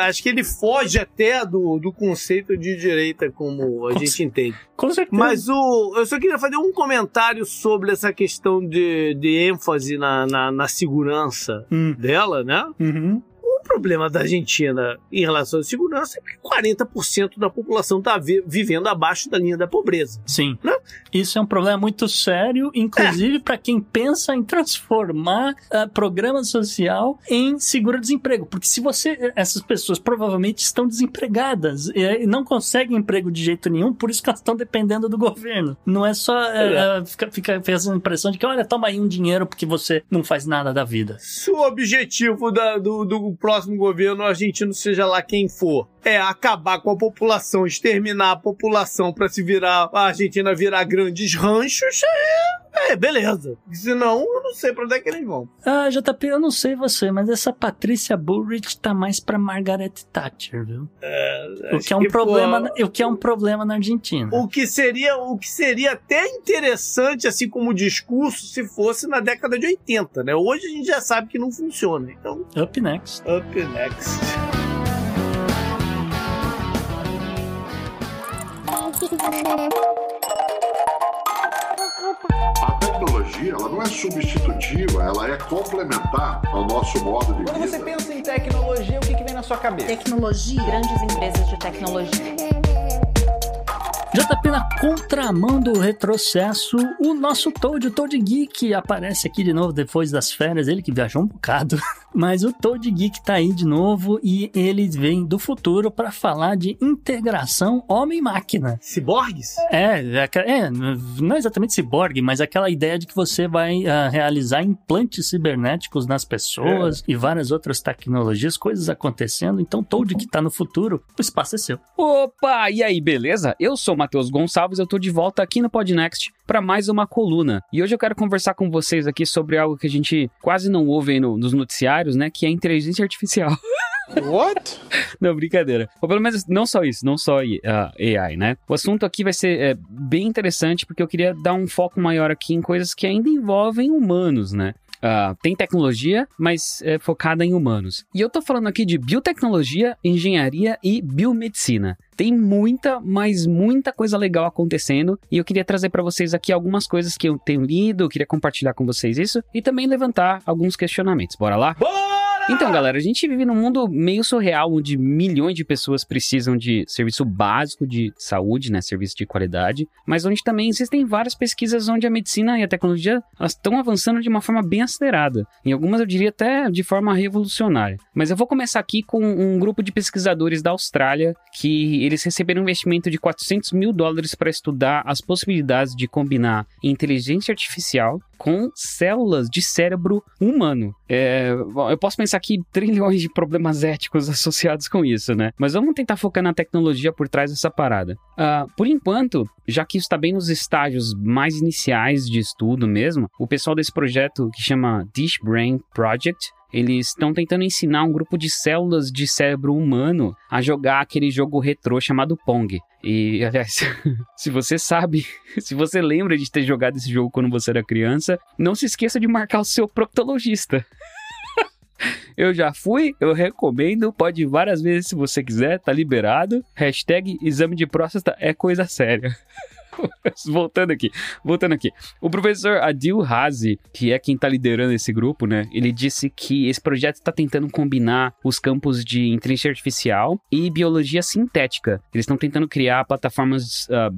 acho que ele foge até do, do conceito de direita como a Com gente entende. Com certeza. Mas o, eu só queria fazer um comentário sobre essa questão de, de ênfase na, na, na segurança Hum, dela, né? uhum. O problema da Argentina em relação à segurança é que 40% da população está vivendo abaixo da linha da pobreza. Sim. Né? Isso é um problema muito sério, inclusive para quem pensa em transformar ah, programa social em seguro-desemprego. Porque se você. Essas pessoas provavelmente estão desempregadas e, e não conseguem emprego de jeito nenhum, por isso que elas estão dependendo do governo. Não é só. eh, eh, fica, fica fazendo a impressão de que, olha, toma aí um dinheiro porque você não faz nada da vida. Se o objetivo da- do, do próximo governo argentino, seja lá quem for, é acabar com a população, exterminar a população para se virar a Argentina virar grandes ranchos, é, é beleza. Senão, eu não sei para onde é que eles vão. Ah, JP, eu não sei você, mas essa Patrícia Bullrich tá mais pra Margaret Thatcher, viu? o acho que é um que, problema, pô, na- o que é um problema na Argentina. O que seria, o que seria até interessante, assim como discurso, se fosse na década de 80, né? Hoje a gente já sabe que não funciona. Então, Up next. up next. A tecnologia ela não é substitutiva, ela é complementar ao nosso modo de Quando você vida. pensa em tecnologia, o que, que vem na sua cabeça? Tecnologia, grandes empresas de tecnologia. JP na contramão do retrocesso, o nosso Toad, o Toad Geek, aparece aqui de novo depois das férias, ele que viajou um bocado. Mas o Toad Geek tá aí de novo e ele vem do futuro para falar de integração homem-máquina. Ciborgues? É, é, é, não exatamente ciborgue, mas aquela ideia de que você vai ah, realizar implantes cibernéticos nas pessoas e várias outras tecnologias, coisas acontecendo. Então, Toad que tá no futuro, o espaço é seu. Opa, e aí, beleza? Eu sou o Matheus Gonçalves, eu tô de volta aqui no Podnext para mais uma coluna. E hoje eu quero conversar com vocês aqui sobre algo que a gente quase não ouve aí no- nos noticiários, né? Que é a inteligência artificial. What? Não, brincadeira. Ou pelo menos não só isso, não só ah, AI, né? O assunto aqui vai ser é, bem interessante porque eu queria dar um foco maior aqui em coisas que ainda envolvem humanos, né? Ah, tem tecnologia, mas é focada em humanos. E eu tô falando aqui de biotecnologia, engenharia e biomedicina. Tem muita, mas muita coisa legal acontecendo e eu queria trazer para vocês aqui algumas coisas que eu tenho lido, eu queria compartilhar com vocês isso e também levantar alguns questionamentos. Bora lá? Então, galera, a gente vive num mundo meio surreal onde milhões de pessoas precisam de serviço básico de saúde, né, serviço de qualidade, mas onde também existem várias pesquisas onde a medicina e a tecnologia estão avançando de uma forma bem acelerada. Em algumas eu diria até de forma revolucionária. Mas eu vou começar aqui com um grupo de pesquisadores da Austrália que eles receberam um investimento de 400 mil dólares para estudar as possibilidades de combinar inteligência artificial com células de cérebro humano. É, bom, eu posso pensar aqui trilhões de problemas éticos associados com isso, né? Mas vamos tentar focar na tecnologia por trás dessa parada. Ah, por enquanto, já que isso está bem nos estágios mais iniciais de estudo mesmo, o pessoal desse projeto que chama Dish Brain Project eles estão tentando ensinar um grupo de células de cérebro humano a jogar aquele jogo retrô chamado Pong. E, aliás, se você sabe, se você lembra de ter jogado esse jogo quando você era criança, não se esqueça de marcar o seu proctologista. Eu já fui, eu recomendo, pode ir várias vezes se você quiser, tá liberado. Hashtag exame de próstata é coisa séria. voltando aqui, voltando aqui. O professor Adil Razi, que é quem está liderando esse grupo, né? Ele disse que esse projeto está tentando combinar os campos de inteligência artificial e biologia sintética. Eles estão tentando criar plataformas uh,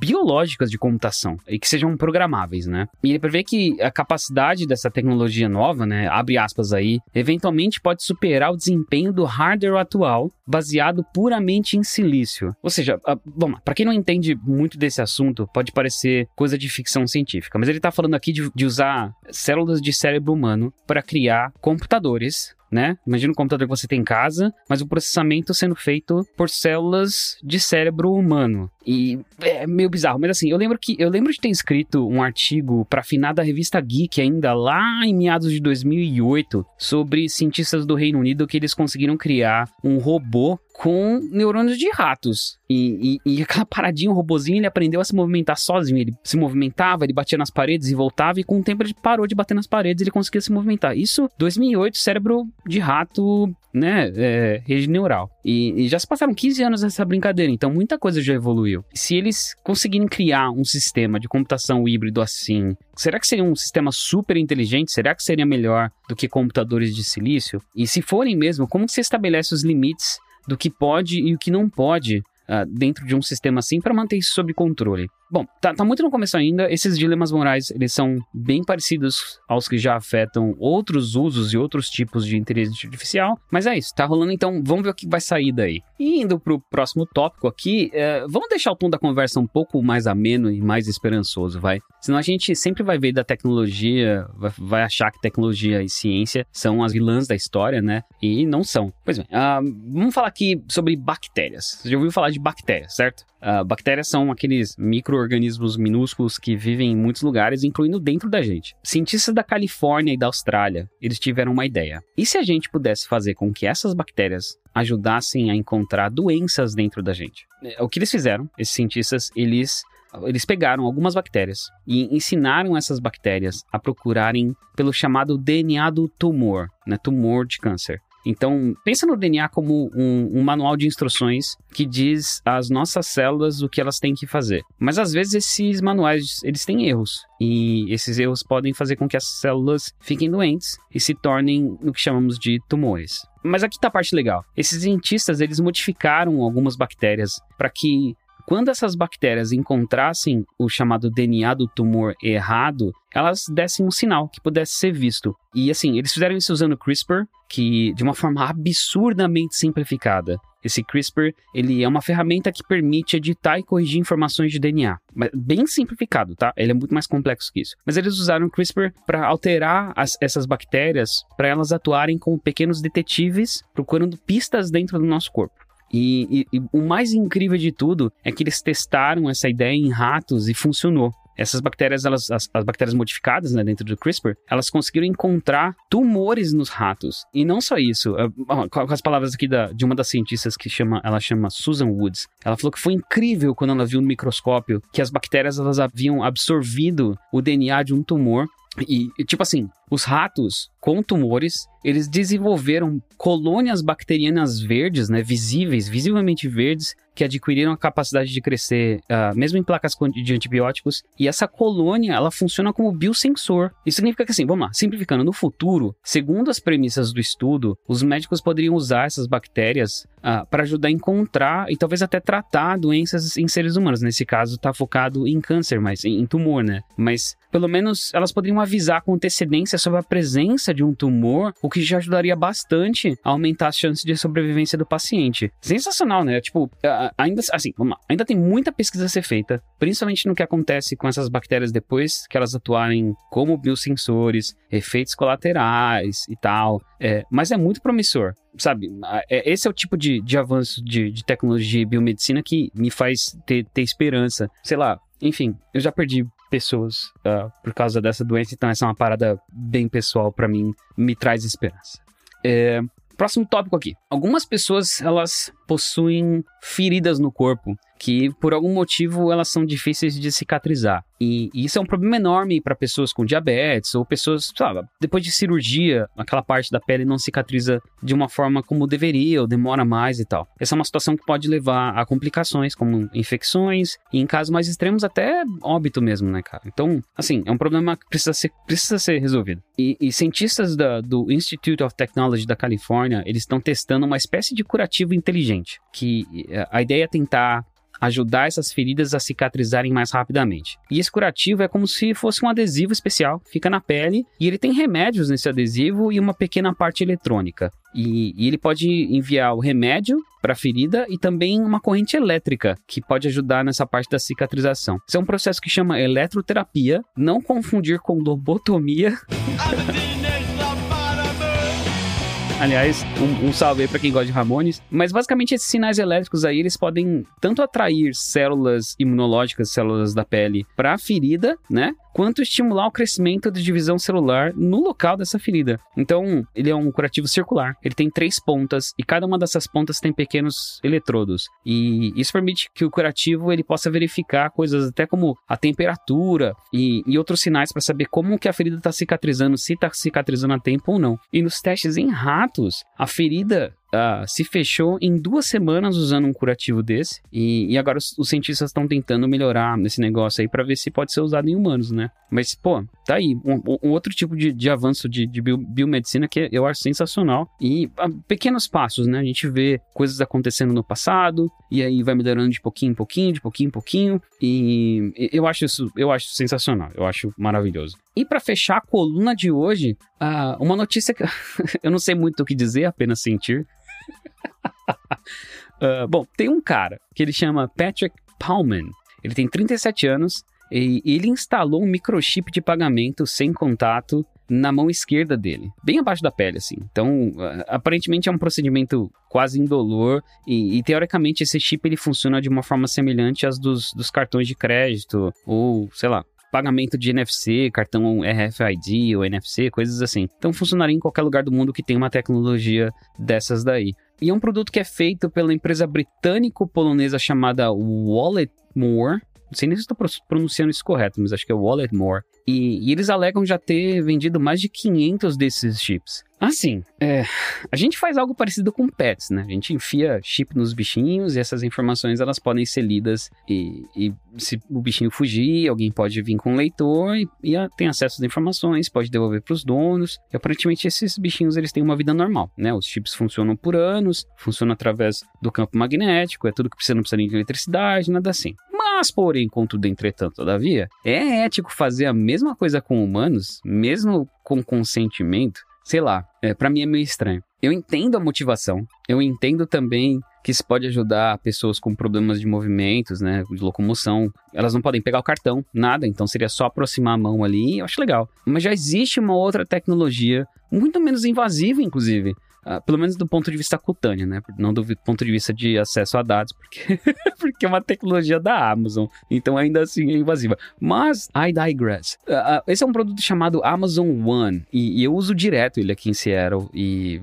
biológicas de computação e que sejam programáveis, né? E ele prevê que a capacidade dessa tecnologia nova, né? Abre aspas aí, eventualmente pode superar o desempenho do hardware atual, baseado puramente em silício. Ou seja, uh, lá, para quem não entende muito desse assunto, pode parecer coisa de ficção científica, mas ele está falando aqui de, de usar células de cérebro humano para criar computadores né? Imagina um computador que você tem em casa, mas o processamento sendo feito por células de cérebro humano. E é meio bizarro, mas assim, eu lembro que eu lembro de ter escrito um artigo para afinar da revista Geek ainda lá em meados de 2008 sobre cientistas do Reino Unido que eles conseguiram criar um robô com neurônios de ratos. E, e, e, aquela paradinha, o robozinho, ele aprendeu a se movimentar sozinho. Ele se movimentava, ele batia nas paredes e voltava, e com o tempo ele parou de bater nas paredes, ele conseguia se movimentar. Isso, 2008, cérebro de rato, né, é, rede neural. E, e, já se passaram 15 anos nessa brincadeira, então muita coisa já evoluiu. Se eles conseguirem criar um sistema de computação híbrido assim, será que seria um sistema super inteligente? Será que seria melhor do que computadores de silício? E se forem mesmo, como se estabelece os limites do que pode e o que não pode uh, dentro de um sistema assim para manter isso sob controle. Bom, tá, tá, muito no começo ainda. Esses dilemas morais, eles são bem parecidos aos que já afetam outros usos e outros tipos de inteligência artificial. Mas é isso, tá rolando então. Vamos ver o que vai sair daí. E indo pro próximo tópico aqui, é, vamos deixar o tom da conversa um pouco mais ameno e mais esperançoso, vai? Senão a gente sempre vai ver da tecnologia, vai, vai achar que tecnologia e ciência são as vilãs da história, né? E não são. Pois bem, uh, vamos falar aqui sobre bactérias. Você já ouviu falar de bactérias, certo? Uh, bactérias são aqueles micro-organismos minúsculos que vivem em muitos lugares, incluindo dentro da gente. Cientistas da Califórnia e da Austrália, eles tiveram uma ideia. E se a gente pudesse fazer com que essas bactérias ajudassem a encontrar doenças dentro da gente? É, o que eles fizeram, esses cientistas, eles eles pegaram algumas bactérias e ensinaram essas bactérias a procurarem pelo chamado DNA do tumor, né, tumor de câncer. Então, pensa no DNA como um, um, manual de instruções que diz às nossas células o que elas têm que fazer. Mas às vezes esses manuais, eles têm erros. E esses erros podem fazer com que as células fiquem doentes e se tornem o que chamamos de tumores. Mas aqui está a parte legal. Esses cientistas, eles modificaram algumas bactérias para que quando essas bactérias encontrassem o chamado DNA do tumor errado, elas dessem um sinal que pudesse ser visto. E assim, eles fizeram isso usando CRISPR, que de uma forma absurdamente simplificada. Esse CRISPR, ele é uma ferramenta que permite editar e corrigir informações de DNA. Mas bem simplificado, tá? Ele é muito mais complexo que isso. Mas eles usaram o CRISPR para alterar as, essas bactérias para elas atuarem como pequenos detetives procurando pistas dentro do nosso corpo. E, e, e, o mais incrível de tudo é que eles testaram essa ideia em ratos e funcionou. Essas bactérias, elas, as, as bactérias modificadas né, dentro do CRISPR, elas conseguiram encontrar tumores nos ratos. E não só isso, com as palavras aqui da, de uma das cientistas que chama, ela chama Susan Woods, ela falou que foi incrível quando ela viu no microscópio que as bactérias elas haviam absorvido o DNA de um tumor e, tipo assim, os ratos com tumores, eles desenvolveram colônias bacterianas verdes, né, visíveis, visivelmente verdes, que adquiriram a capacidade de crescer, uh, mesmo em placas de antibióticos. E essa colônia, ela funciona como biosensor. Isso significa que, assim, vamos lá, simplificando, no futuro, segundo as premissas do estudo, os médicos poderiam usar essas bactérias uh, para ajudar a encontrar e talvez até tratar doenças em seres humanos. Nesse caso, está focado em câncer, mas em tumor, né? Mas pelo menos elas poderiam avisar com antecedência sobre a presença de um tumor, o que já ajudaria bastante a aumentar as chances de sobrevivência do paciente. Sensacional, né? Tipo, ainda assim, ainda tem muita pesquisa a ser feita, principalmente no que acontece com essas bactérias depois que elas atuarem como biosensores, efeitos colaterais e tal. É, mas é muito promissor sabe, é, esse é o tipo de, de avanço de, de tecnologia e biomedicina que me faz ter, ter esperança. Sei lá, enfim, eu já perdi pessoas uh, por causa dessa doença, então essa é uma parada bem pessoal para mim, me traz esperança. É, próximo tópico aqui. Algumas pessoas, elas possuem feridas no corpo que por algum motivo elas são difíceis de cicatrizar. E, e isso é um problema enorme para pessoas com diabetes ou pessoas, sabe, depois de cirurgia, aquela parte da pele não cicatriza de uma forma como deveria ou demora mais e tal. Essa é uma situação que pode levar a complicações como infecções e em casos mais extremos até óbito mesmo, né, cara? Então, assim, é um problema que precisa ser, precisa ser resolvido. E, e cientistas da, do Institute of Technology da Califórnia, eles estão testando uma espécie de curativo inteligente, que eh, a ideia é tentar ajudar essas feridas a cicatrizarem mais rapidamente. E esse curativo é como se fosse um adesivo especial, fica na pele e ele tem remédios nesse adesivo e uma pequena parte eletrônica. E, e ele pode enviar o remédio para a ferida e também uma corrente elétrica que pode ajudar nessa parte da cicatrização. Isso é um processo que chama eletroterapia, não confundir com lobotomia. Aliás, um, um salve aí pra quem gosta de Ramones. Mas basicamente esses sinais elétricos aí, eles podem tanto atrair células imunológicas, células da pele, pra ferida, né? Quanto estimular o crescimento da divisão celular no local dessa ferida. Então, ele é um curativo circular. Ele tem três pontas e cada uma dessas pontas tem pequenos eletrodos. E isso permite que o curativo ele possa verificar coisas até como a temperatura e, e outros sinais para saber como que a ferida está cicatrizando, se está cicatrizando a tempo ou não. E nos testes em ratos, a ferida Uh, se fechou em duas semanas usando um curativo desse. E, e agora os, os cientistas estão tentando melhorar nesse negócio aí para ver se pode ser usado em humanos, né? Mas, pô, tá aí. Um, um outro tipo de, de avanço de, de bio, biomedicina que eu acho sensacional. E uh, pequenos passos, né? A gente vê coisas acontecendo no passado, e aí vai melhorando de pouquinho em pouquinho, de pouquinho em pouquinho. E eu acho isso, eu acho sensacional, eu acho maravilhoso. E para fechar a coluna de hoje, uh, uma notícia que eu não sei muito o que dizer, apenas sentir. uh, bom, tem um cara que ele chama Patrick Palman. Ele tem 37 anos e ele instalou um microchip de pagamento sem contato na mão esquerda dele, bem abaixo da pele, assim. Então, uh, aparentemente é um procedimento quase indolor e, e, teoricamente esse chip ele funciona de uma forma semelhante às dos, dos cartões de crédito ou, sei lá, pagamento de NFC, cartão RFID ou NFC, coisas assim. Então funcionaria em qualquer lugar do mundo que tenha uma tecnologia dessas daí. E é um produto que é feito pela empresa britânico-polonesa chamada Walletmore. Não sei nem se estou pronunciando isso correto, mas acho que é Walletmore. E, e eles alegam já ter vendido mais de 500 desses chips. Assim, é, a gente faz algo parecido com pets, né? A gente enfia chip nos bichinhos e essas informações elas podem ser lidas e, e se o bichinho fugir, alguém pode vir com o leitor e, e tem acesso às informações, pode devolver para os donos. E aparentemente esses bichinhos eles têm uma vida normal, né? Os chips funcionam por anos, funcionam através do campo magnético, é tudo que precisa, não precisa nem de eletricidade, nada assim. Mas, porém, contudo, entretanto, todavia, é ético fazer a mesma coisa com humanos, mesmo com consentimento? sei lá, é, para mim é meio estranho. Eu entendo a motivação, eu entendo também que isso pode ajudar pessoas com problemas de movimentos, né, de locomoção. Elas não podem pegar o cartão, nada, então seria só aproximar a mão ali, eu acho legal. Mas já existe uma outra tecnologia, muito menos invasiva, inclusive, Uh, pelo menos do ponto de vista cutâneo, né? Não do ponto de vista de acesso a dados, porque, porque é uma tecnologia da Amazon, então ainda assim é invasiva. Mas, I digress. Uh, uh, esse é um produto chamado Amazon One, e, e, eu uso direto ele aqui em Seattle, e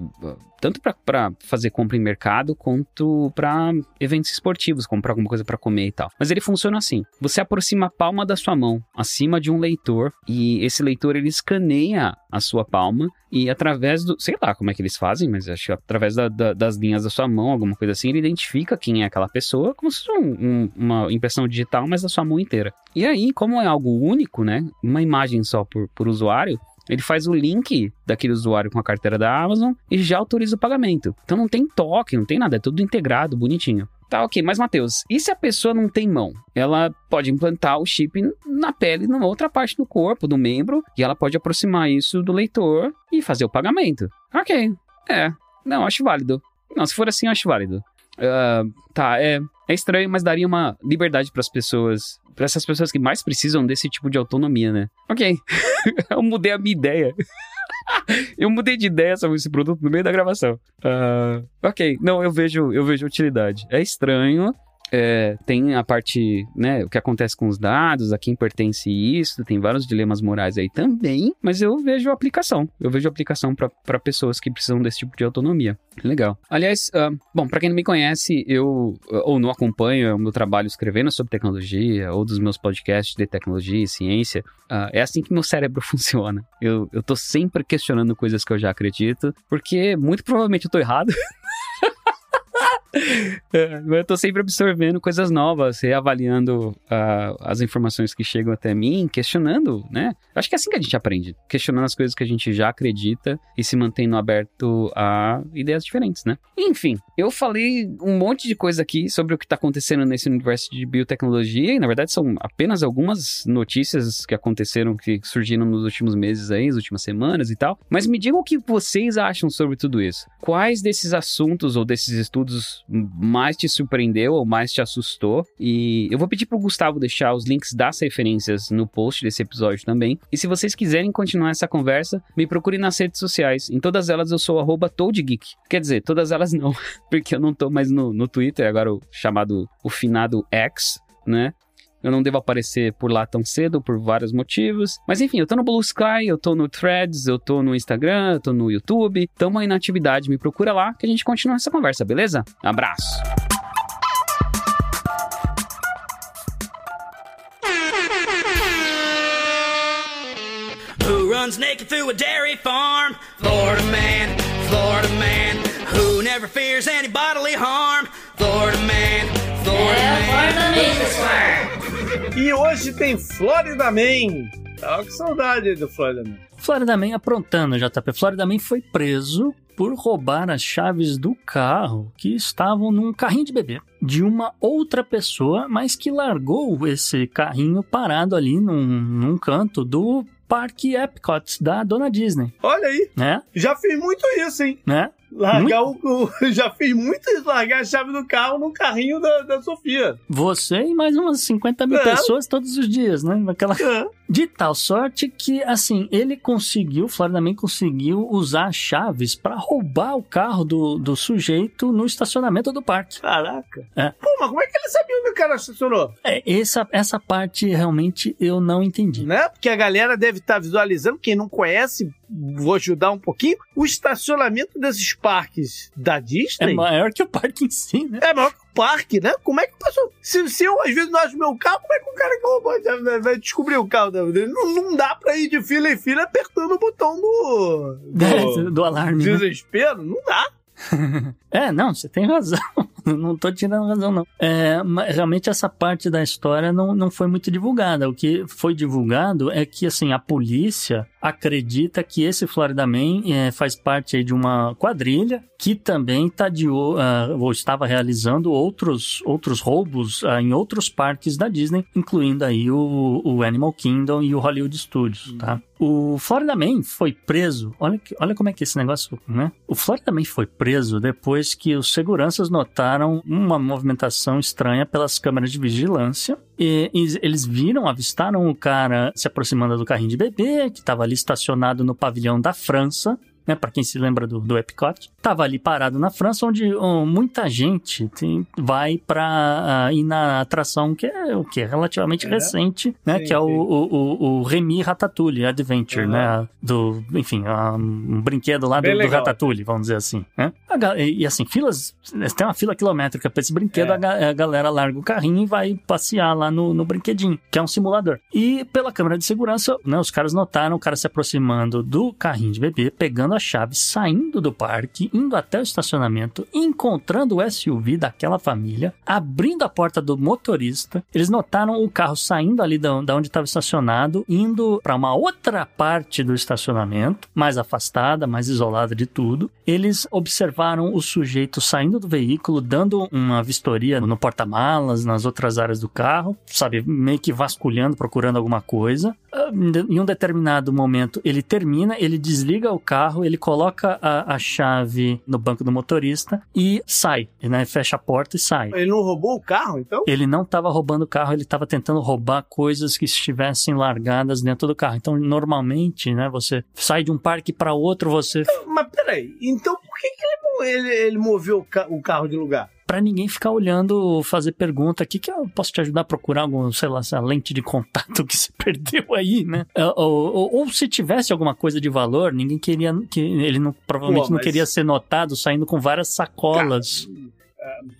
tanto para fazer compra em mercado quanto para eventos esportivos, comprar alguma coisa para comer e tal. Mas ele funciona assim: você aproxima a palma da sua mão acima de um leitor e esse leitor ele escaneia a sua palma e através do, sei lá como é que eles fazem, mas acho que através da, da, das linhas da sua mão, alguma coisa assim, ele identifica quem é aquela pessoa, como se fosse um, um, uma impressão digital, mas da sua mão inteira. E aí, como é algo único, né, uma imagem só por, por usuário, ele faz o link daquele usuário com a carteira da Amazon e já autoriza o pagamento. Então não tem toque, não tem nada, é tudo integrado, bonitinho. Tá, ok, mas Matheus, e se a pessoa não tem mão? Ela pode implantar o chip na pele, numa outra parte do corpo, do membro, e ela pode aproximar isso do leitor e fazer o pagamento. Ok, é, não, acho válido. Não, se for assim, acho válido. Uh, tá, é, é estranho, mas daria uma liberdade para as pessoas, para essas pessoas que mais precisam desse tipo de autonomia, né? Ok, eu mudei a minha ideia. eu mudei de ideia sobre esse produto no meio da gravação. Uh, ok, não, eu vejo, eu vejo utilidade. É estranho, É, tem a parte, né, o que acontece com os dados, a quem pertence isso, tem vários dilemas morais aí também, mas eu vejo aplicação. Eu vejo aplicação para pessoas que precisam desse tipo de autonomia. Legal. Aliás, uh, bom, para quem não me conhece, eu ou não acompanho o meu trabalho escrevendo sobre tecnologia ou dos meus podcasts de tecnologia e ciência, uh, é assim que meu cérebro funciona. Eu, eu tô sempre questionando coisas que eu já acredito, porque muito provavelmente eu tô errado. É, eu tô sempre absorvendo coisas novas, reavaliando uh, as informações que chegam até mim, questionando, né? Acho que é assim que a gente aprende, questionando as coisas que a gente já acredita e se mantendo aberto a ideias diferentes, né? Enfim, eu falei um monte de coisa aqui sobre o que tá acontecendo nesse universo de biotecnologia e na verdade são apenas algumas notícias que aconteceram, que surgiram nos últimos meses aí, nas últimas semanas e tal. Mas me digam o que vocês acham sobre tudo isso. Quais desses assuntos ou desses estudos mais te surpreendeu ou mais te assustou. E eu vou pedir pro Gustavo deixar os links das referências no post desse episódio também. E se vocês quiserem continuar essa conversa, me procure nas redes sociais. Em todas elas eu sou ToadGeek. Quer dizer, todas elas não, porque eu não tô mais no, no Twitter, agora o chamado o finado X, né? Eu não devo aparecer por lá tão cedo por vários motivos. Mas enfim, eu tô no Blue Sky, eu tô no Threads, eu tô no Instagram, eu tô no YouTube. Tamo aí na atividade, me procura lá que a gente continua essa conversa, beleza? Abraço! Who runs naked through a dairy farm? Florida man, Florida man. Who never fears any bodily harm? Florida man, Florida man. E hoje tem Florida Man. Tava com saudade do Florida Man. Florida Man aprontando, JP. Florida Man foi preso por roubar as chaves do carro que estavam num carrinho de bebê de uma outra pessoa, mas que largou esse carrinho parado ali num, num canto do Parque Epcot da Dona Disney. Olha aí. Né? Já fiz muito isso, hein? Né? Largar o, o, Já fiz muito isso, largar a chave do carro no carrinho da, da Sofia. Você e mais umas 50 mil É. pessoas todos os dias, né? Aquela... É. De tal sorte que, assim, ele conseguiu, Florida Man conseguiu usar chaves para roubar o carro do, do sujeito no estacionamento do parque. Caraca. É. Pô, mas como é que ele sabia onde o cara estacionou? É, essa, essa parte realmente eu não entendi. Né? Porque a galera deve estar visualizando, quem não conhece, vou ajudar um pouquinho, o estacionamento desses parques da É Disney. maior que o parque em si, né? É maior que o parque, né? Como é que passou? Se, se eu, às vezes, não acho meu carro, como é que o cara que roubou vai, vai descobrir o carro dele? Não, não dá pra ir de fila em fila apertando o botão do. É, do do alarme. né? desespero. Não dá. É, não, você tem razão. não tô tirando razão, não. É, realmente essa parte da história não, não foi muito divulgada. O que foi divulgado é que, assim, a polícia acredita que esse Florida Man é, faz parte aí de uma quadrilha que também tá de, o- ah, ou estava realizando outros, outros roubos ah, em outros parques da Disney, incluindo aí o, o Animal Kingdom e o Hollywood Studios, tá? O Florida Man foi preso. Olha, olha como é que esse negócio, né? O Florida Man foi preso depois que os seguranças notaram uma movimentação estranha pelas câmeras de vigilância. E, e eles viram, avistaram o cara se aproximando do carrinho de bebê, que estava ali estacionado no pavilhão da França. Né, para quem se lembra do, do Epcot, tava ali parado na França, onde oh, muita gente tem- vai para ir na atração que é o que é relativamente É. recente, né, Sim, que é o, o, o, o Remy Ratatouille Adventure, Aham. né, do, enfim, ah, um brinquedo lá do, do. Ratatouille, vamos dizer assim, né? E, e, assim, filas, tem uma fila quilométrica para esse brinquedo, É. a, ga- a galera larga o carrinho e vai passear lá no, no brinquedinho, que é um simulador. E pela câmera de segurança, né, os caras notaram o cara se aproximando do carrinho de bebê, pegando a chave, saindo do parque, indo até o estacionamento, encontrando o SUV daquela família, abrindo a porta do motorista. Eles notaram o carro saindo ali da, onde estava estacionado, indo para uma outra parte do estacionamento, mais afastada, mais isolada de tudo. Eles observaram o sujeito saindo do veículo, dando uma vistoria no porta-malas, nas outras áreas do carro, sabe, meio que vasculhando, procurando alguma coisa. Ah, Em um determinado momento, ele termina, ele desliga o carro, ele coloca a, a chave no banco do motorista e sai, né? Fecha a porta e sai. Ele não roubou o carro, então? Ele não estava roubando o carro, ele estava tentando roubar coisas que estivessem largadas dentro do carro. Então, normalmente, né, você sai de um parque para outro, você Mas peraí, então por que, que ele, ele, ele moveu o, ca- o carro de lugar? pra ninguém ficar olhando, fazer pergunta aqui que eu posso te ajudar a procurar algum, sei lá, essa lente de contato que se perdeu aí, né? Ou, ou, ou se tivesse alguma coisa de valor, ninguém queria que ele não, provavelmente Pô, não mas- queria ser notado saindo com várias sacolas.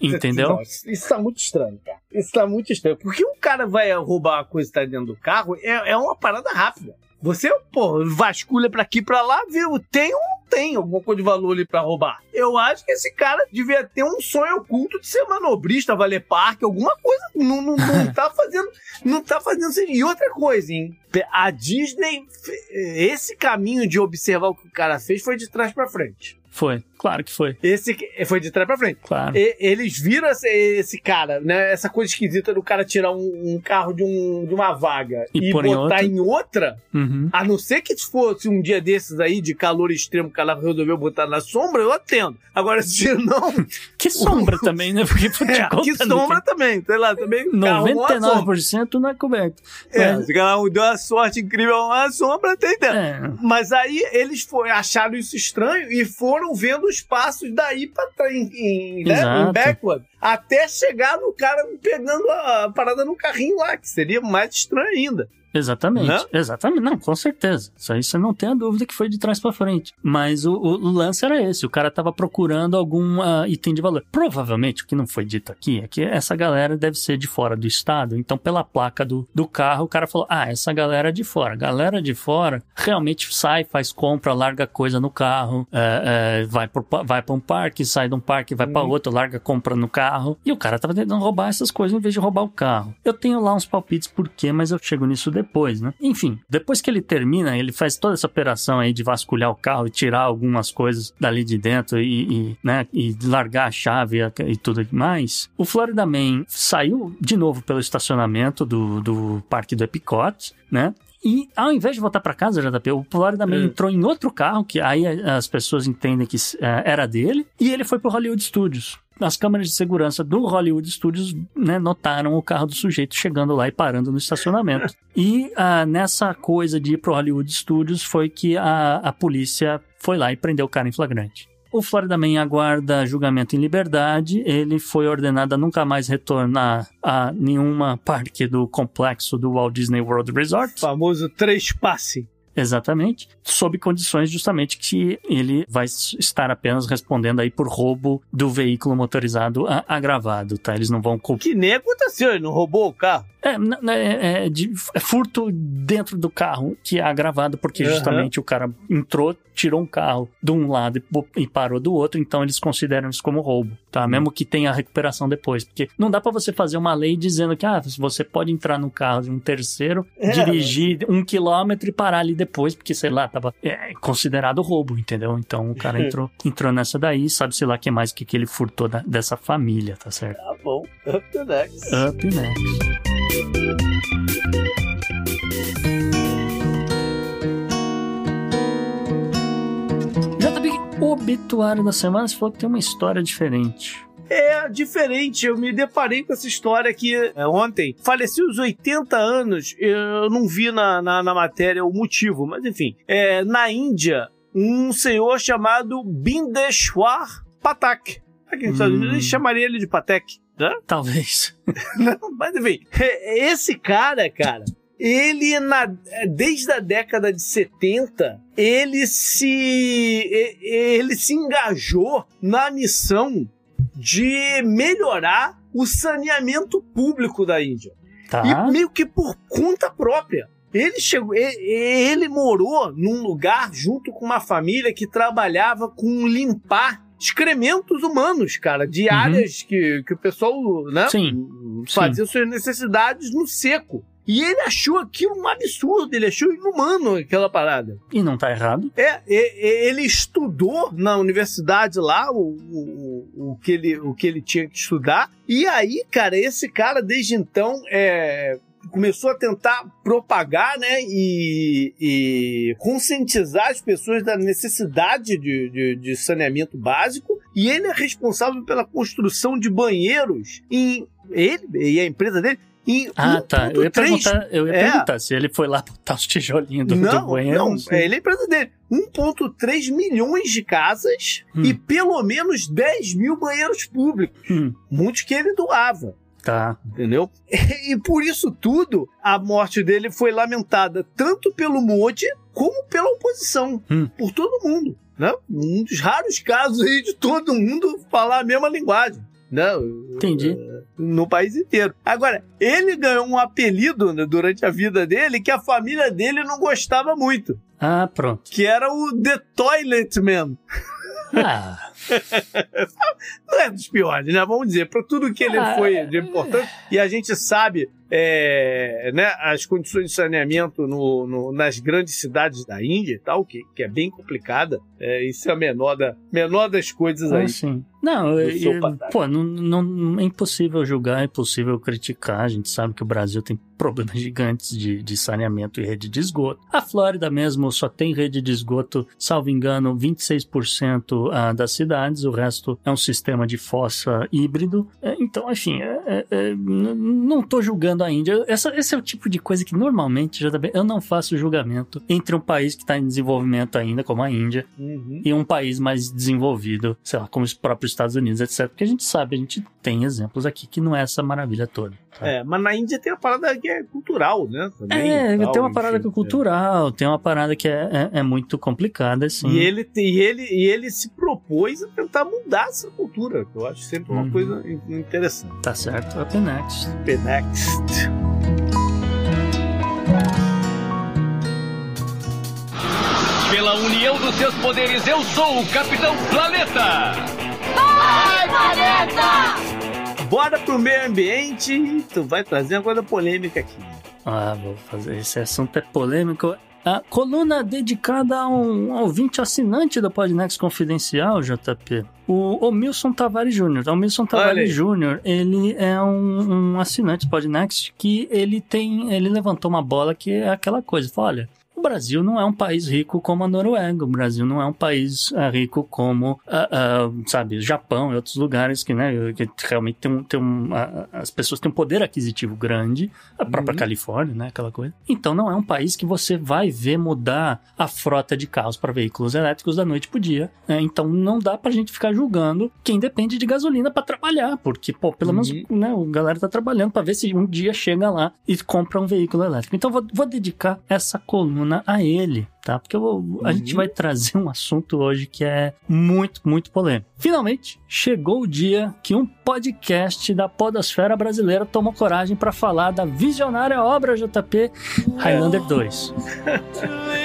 Entendeu? Não, isso isso tá muito estranho, cara. Isso tá muito estranho. Porque um cara vai roubar uma coisa que tá dentro do carro é, é uma parada rápida. Você, pô, vasculha pra aqui e pra lá, vê, tem ou não tem alguma coisa de valor ali pra roubar. Eu acho que esse cara devia ter um sonho oculto de ser manobrista, valer parque, alguma coisa. Não, não, não tá fazendo. Não tá fazendo sentido. E outra coisa, hein? A Disney, esse caminho de observar o que o cara fez foi de trás pra frente. Foi, claro que foi. Esse que- foi de trás pra frente. Claro. E- eles viram esse, esse cara, né? Essa coisa esquisita do cara tirar um, um carro de, um, de uma vaga E e, botar em outra. Uhum. A não ser que fosse um dia desses aí de calor extremo que ela resolveu botar na sombra, eu atendo. Agora, se não. Que sombra também, né? Porque É, que sombra também, sei lá, também. carro, uma sombra. 99% não é coberto. É, Mas- se cada um deu uma sorte incrível uma sombra, tem ideia. É. Mas aí eles foi, acharam isso estranho e foram vendo os passos daí pra trás, em, né, em backward, até chegar no cara pegando a parada no carrinho lá, que seria mais estranho ainda. Exatamente, Né? exatamente, não, com certeza. Isso aí você não tem a dúvida que foi de trás pra frente. Mas o, o lance era esse: o cara tava procurando algum ah, item de valor. Provavelmente, o que não foi dito aqui é que essa galera deve ser de fora do estado. Então, pela placa do, do carro, o cara falou: ah, essa galera é de fora. Galera de fora realmente sai, faz compra, larga coisa no carro, é, é, vai, por, vai pra um parque, sai de um parque, vai pra outro, larga compra no carro. E o cara tava tentando roubar essas coisas em vez de roubar o carro. Eu tenho lá uns palpites por quê, mas eu chego nisso depois, né? Enfim, depois que ele termina, ele faz toda essa operação aí de vasculhar o carro e tirar algumas coisas dali de dentro e, e, né, e largar a chave e, tudo mais. O Florida Man saiu de novo pelo estacionamento do, do parque do Epcot, né? E ao invés de voltar para casa, JP, o Florida Man É. entrou em outro carro, que aí as pessoas entendem que eh, era dele, e ele foi pro Hollywood Studios. As câmeras de segurança do Hollywood Studios né, notaram o carro do sujeito chegando lá e parando no estacionamento. e ah, nessa coisa de ir pro Hollywood Studios foi que a, a polícia foi lá e prendeu o cara em flagrante. O Florida Man aguarda julgamento em liberdade. Ele foi ordenado a nunca mais retornar a nenhuma parque do complexo do Walt Disney World Resort. famoso três passe. Exatamente. Sob condições justamente que ele vai estar apenas respondendo aí por roubo do veículo motorizado agravado, tá? Eles não vão culpar. Que nem aconteceu, ele não roubou o carro. É, é, é de- é furto dentro do carro que é agravado porque justamente o cara entrou, tirou um carro de um lado e, e parou do outro, então eles consideram isso como roubo, tá? Mesmo que tenha a recuperação depois, porque não dá pra você fazer uma lei dizendo que ah, você pode entrar no carro de um terceiro, É. dirigir um quilômetro e parar ali depois, porque sei lá, tava é, considerado roubo, entendeu? Então o cara entrou, entrou nessa daí, sabe-se lá que mais que, que ele furtou da- dessa família, tá certo? Tá bom, up to next. Up next. JB, o obituário da semana, você falou que tem uma história diferente. É diferente, eu me deparei com essa história aqui é, ontem. Faleceu aos 80 anos, eu não vi na, na, na matéria o motivo, mas enfim. É, na Índia, um senhor chamado Bindeshwar Patak. Aqui nos Estados Unidos, Hum. eles chamariam ele de Patek, né? Talvez. Não, mas enfim, é- esse cara, cara, ele na, desde a década de 70, ele se ele se engajou na missão de melhorar o saneamento público da Índia. Tá. E meio que por conta própria. Ele chegou, e- e- ele morou num lugar junto com uma família que trabalhava com limpar excrementos humanos, cara, de Uhum. áreas que, que o pessoal, né, Sim, fazia suas necessidades no seco. E ele achou aquilo um absurdo, ele achou inumano aquela parada. E não tá errado. É, ele estudou na universidade lá o, o, o, que ele, o que ele tinha que estudar. E aí, cara, esse cara, desde então, é, começou a tentar propagar, né, e, e conscientizar as pessoas da necessidade de, de, de saneamento básico. E ele é responsável pela construção de banheiros em ele e a empresa dele em Ah, tá. Eu ia 1.3 perguntar, eu ia É. perguntar se ele foi lá botar os tijolinhos do, do Não, banheiro. não, sei. é, ele é empresa dele. 1,3 milhões de casas Hum. e pelo menos 10 mil banheiros públicos. Hum. Muitos que ele doava. Tá. Entendeu? E por isso tudo, a morte dele foi lamentada tanto pelo Modi como pela oposição. Hum. Por todo mundo. Né? Um dos raros casos aí de todo mundo falar a mesma linguagem. Né? Entendi. no país inteiro. Agora, ele ganhou um apelido né, durante a vida dele que a família dele não gostava muito, Ah, pronto. que era o The Toilet Man. Ah, Não é dos piores, né? Vamos dizer, para tudo que ele Ah, foi de importante. E a gente sabe é, né, as condições de saneamento no- no- nas grandes cidades da Índia e tal, que, que é bem complicada. É, isso é a menor, da, menor das coisas aí. ah, sim. Não, eu- pô, não, não- é impossível julgar, é impossível criticar. A gente sabe que o Brasil tem problemas gigantes de, de saneamento e rede de esgoto. A Flórida mesmo só tem rede de esgoto, salvo engano, 26% ah, das cidades, o resto é um sistema de fossa híbrido. É, então, enfim, é- é- é, n- não tô julgando a Índia. Essa, esse é o tipo de coisa que normalmente, já eu não faço julgamento entre um país que está em desenvolvimento ainda, como a Índia, Uhum. e um país mais desenvolvido, sei lá, como os próprios Estados Unidos, etc. Porque a gente sabe, a gente tem exemplos aqui que não é essa maravilha toda. Tá? É, mas na Índia tem a parada que é cultural, né? Também, É, tal, tem uma parada que é enfim, cultural, tem uma parada que é, é, é muito complicada, assim. E ele, e, ele, e ele se propôs a tentar mudar essa cultura, que eu acho sempre uma Uhum. coisa in- interessante. Tá certo, up next. Next. Pela união dos seus poderes, eu sou o Capitão Planeta! Vai, planeta! Bora pro meio ambiente. Tu vai trazer uma coisa polêmica aqui. Ah, vou fazer. Esse assunto é polêmico. A coluna dedicada a um ouvinte assinante do Podnext Confidencial, JP. O Omilson Tavares Júnior. O Omilson. Tavares Júnior, ele é um, um assinante do Podnext que ele tem, ele levantou uma bola que é aquela coisa. Fala, olha, Brasil não é um país rico como a Noruega. O Brasil não é um país ah, rico como, ah, ah, sabe, o Japão e outros lugares que, né, que realmente tem um, tem um, ah, as pessoas têm um poder aquisitivo grande. A própria Uhum. Califórnia, né, aquela coisa. Então não é um país que você vai ver mudar a frota de carros para veículos elétricos da noite pro dia. né? Então não dá pra gente ficar julgando quem depende de gasolina para trabalhar, porque, pô, pelo menos, Uhum. né, o galera tá trabalhando para ver se um dia chega lá e compra um veículo elétrico. Então vou, vou dedicar essa coluna a ele, tá? Porque vou- a Uhum. gente vai trazer um assunto hoje que é muito, muito polêmico. Finalmente, chegou o dia que um podcast da podosfera brasileira tomou coragem para falar da visionária obra JP Highlander 2.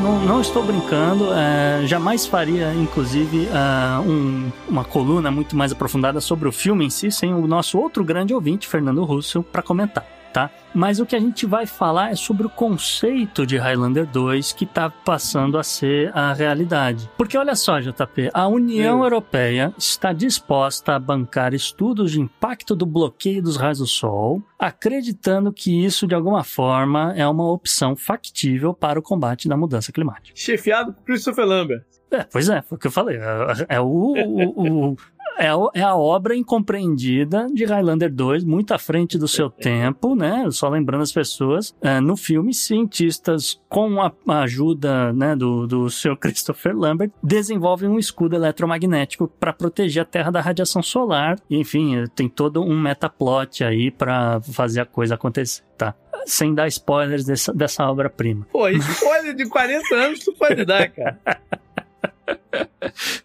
não, não estou brincando, é, jamais faria, inclusive, ah, um- uma coluna muito mais aprofundada sobre o filme em si, sem o nosso outro grande ouvinte, Fernando Russo, para comentar. Tá? Mas o que a gente vai falar é sobre o conceito de Highlander 2 que está passando a ser a realidade. Porque olha só, JP, a União. Europeia está disposta a bancar estudos de impacto do bloqueio dos raios do Sol, acreditando que isso de alguma forma é uma opção factível para o combate da mudança climática. Chefiado por Christopher Lambert. É, pois é, foi o que eu falei. É, é o, o- o- é, é a obra incompreendida de Highlander 2, muito à frente do seu tempo, né? Só lembrando as pessoas. é, no filme, cientistas, com a a ajuda né, do, do Sr. Christopher Lambert, desenvolvem um escudo eletromagnético para proteger a Terra da radiação solar. E, enfim, tem todo um metaplot aí para fazer a coisa acontecer, tá? Sem dar spoilers dessa, dessa obra-prima. Pô, spoiler de 40 anos tu pode dar, cara.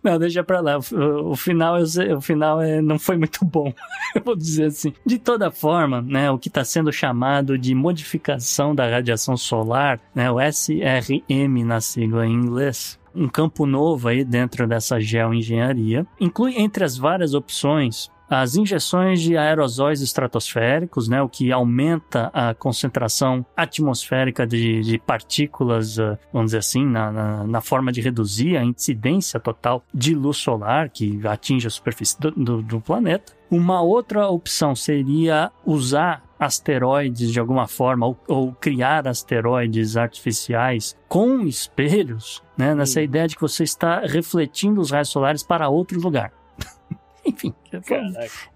Não, deixa pra lá. O, o final, o final é, não foi muito bom, eu vou dizer assim. De toda forma, né, o que está sendo chamado de modificação da radiação solar, né, o SRM na sigla em inglês, um campo novo aí dentro dessa geoengenharia, inclui entre as várias opções as injeções de aerosóis estratosféricos, né, o que aumenta a concentração atmosférica de, de partículas, ah, vamos dizer assim, na, na, na forma de reduzir a incidência total de luz solar que atinge a superfície do, do, do planeta. Uma outra opção seria usar asteroides de alguma forma, ou, ou criar asteroides artificiais com espelhos, né? Nessa ideia de que você está refletindo os raios solares para outro lugar. Enfim,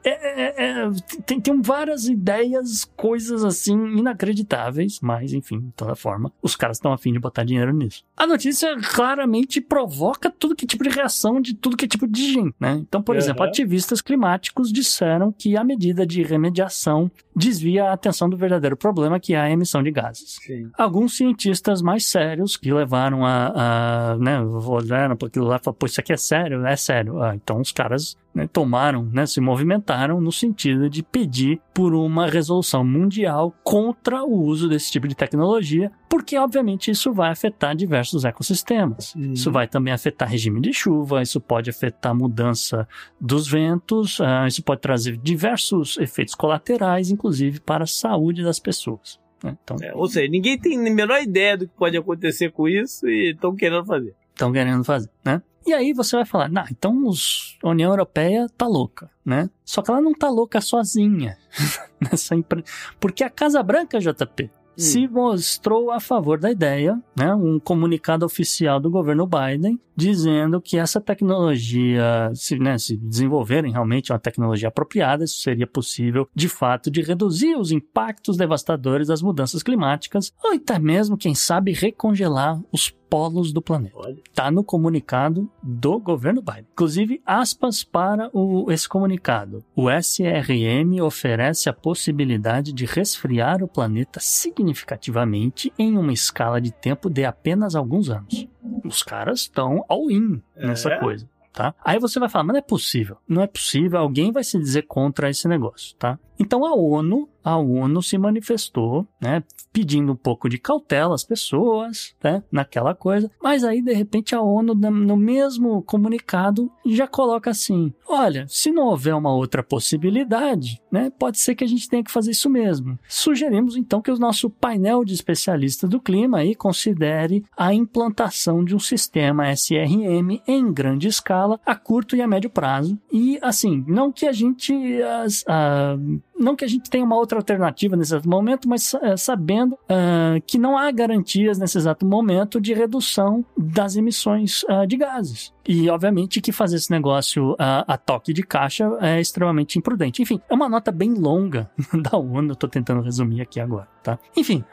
é, é, é, tem, tem várias ideias, coisas assim inacreditáveis, mas enfim, de toda forma, os caras estão afim de botar dinheiro nisso. A notícia claramente provoca tudo que tipo de reação de tudo que tipo de gente, né? Então, por uhum. exemplo, ativistas climáticos disseram que a medida de remediação desvia a atenção do verdadeiro problema que é a emissão de gases. Sim. Alguns cientistas mais sérios que levaram a, a né, olharam para aquilo lá e falaram, pô, isso aqui é sério? É sério. Ah, então os caras né, tomaram, né, se movimentaram no sentido de pedir por uma resolução mundial contra o uso desse tipo de tecnologia, porque obviamente isso vai afetar diversos ecossistemas. Uhum. Isso vai também afetar regime de chuva, isso pode afetar mudança dos ventos, uh, isso pode trazer diversos efeitos colaterais, inclusive para a saúde das pessoas. Né? Então, é, ou seja, ninguém tem a menor ideia do que pode acontecer com isso e estão querendo fazer. Estão querendo fazer, né? E aí você vai falar, nah, então os, a União Europeia tá louca, né? Só que ela não tá louca sozinha nessa empresa. Porque a Casa Branca, JP, Hum. se mostrou a favor da ideia, né? Um comunicado oficial do governo Biden dizendo que essa tecnologia, se, né, se desenvolverem realmente uma tecnologia apropriada, isso seria possível, de fato, de reduzir os impactos devastadores das mudanças climáticas, ou até mesmo, quem sabe, recongelar os polos do planeta. Está no comunicado do governo Biden. Inclusive, aspas para o, esse comunicado. O SRM oferece a possibilidade de resfriar o planeta significativamente em uma escala de tempo de apenas alguns anos. Os caras estão all-in nessa é? coisa. Tá? Aí você vai falar, mas não é possível. Não é possível, alguém vai se dizer contra esse negócio, tá? Então a ONU a ONU se manifestou, né, pedindo um pouco de cautela às pessoas, né, naquela coisa. Mas aí, de repente, a ONU, no mesmo comunicado, já coloca assim: olha, se não houver uma outra possibilidade, né, pode ser que a gente tenha que fazer isso mesmo. Sugerimos, então, que o nosso painel de especialistas do clima aí considere a implantação de um sistema SRM em grande escala, a curto e a médio prazo. E, assim, não que a gente. As, a, não que a gente tenha uma outra alternativa nesse exato momento, mas é, sabendo uh, que não há garantias nesse exato momento de redução das emissões uh, de gases. E, obviamente, que fazer esse negócio uh, a toque de caixa é extremamente imprudente. Enfim, é uma nota bem longa da ONU, eu tô tentando resumir aqui agora, tá? Enfim,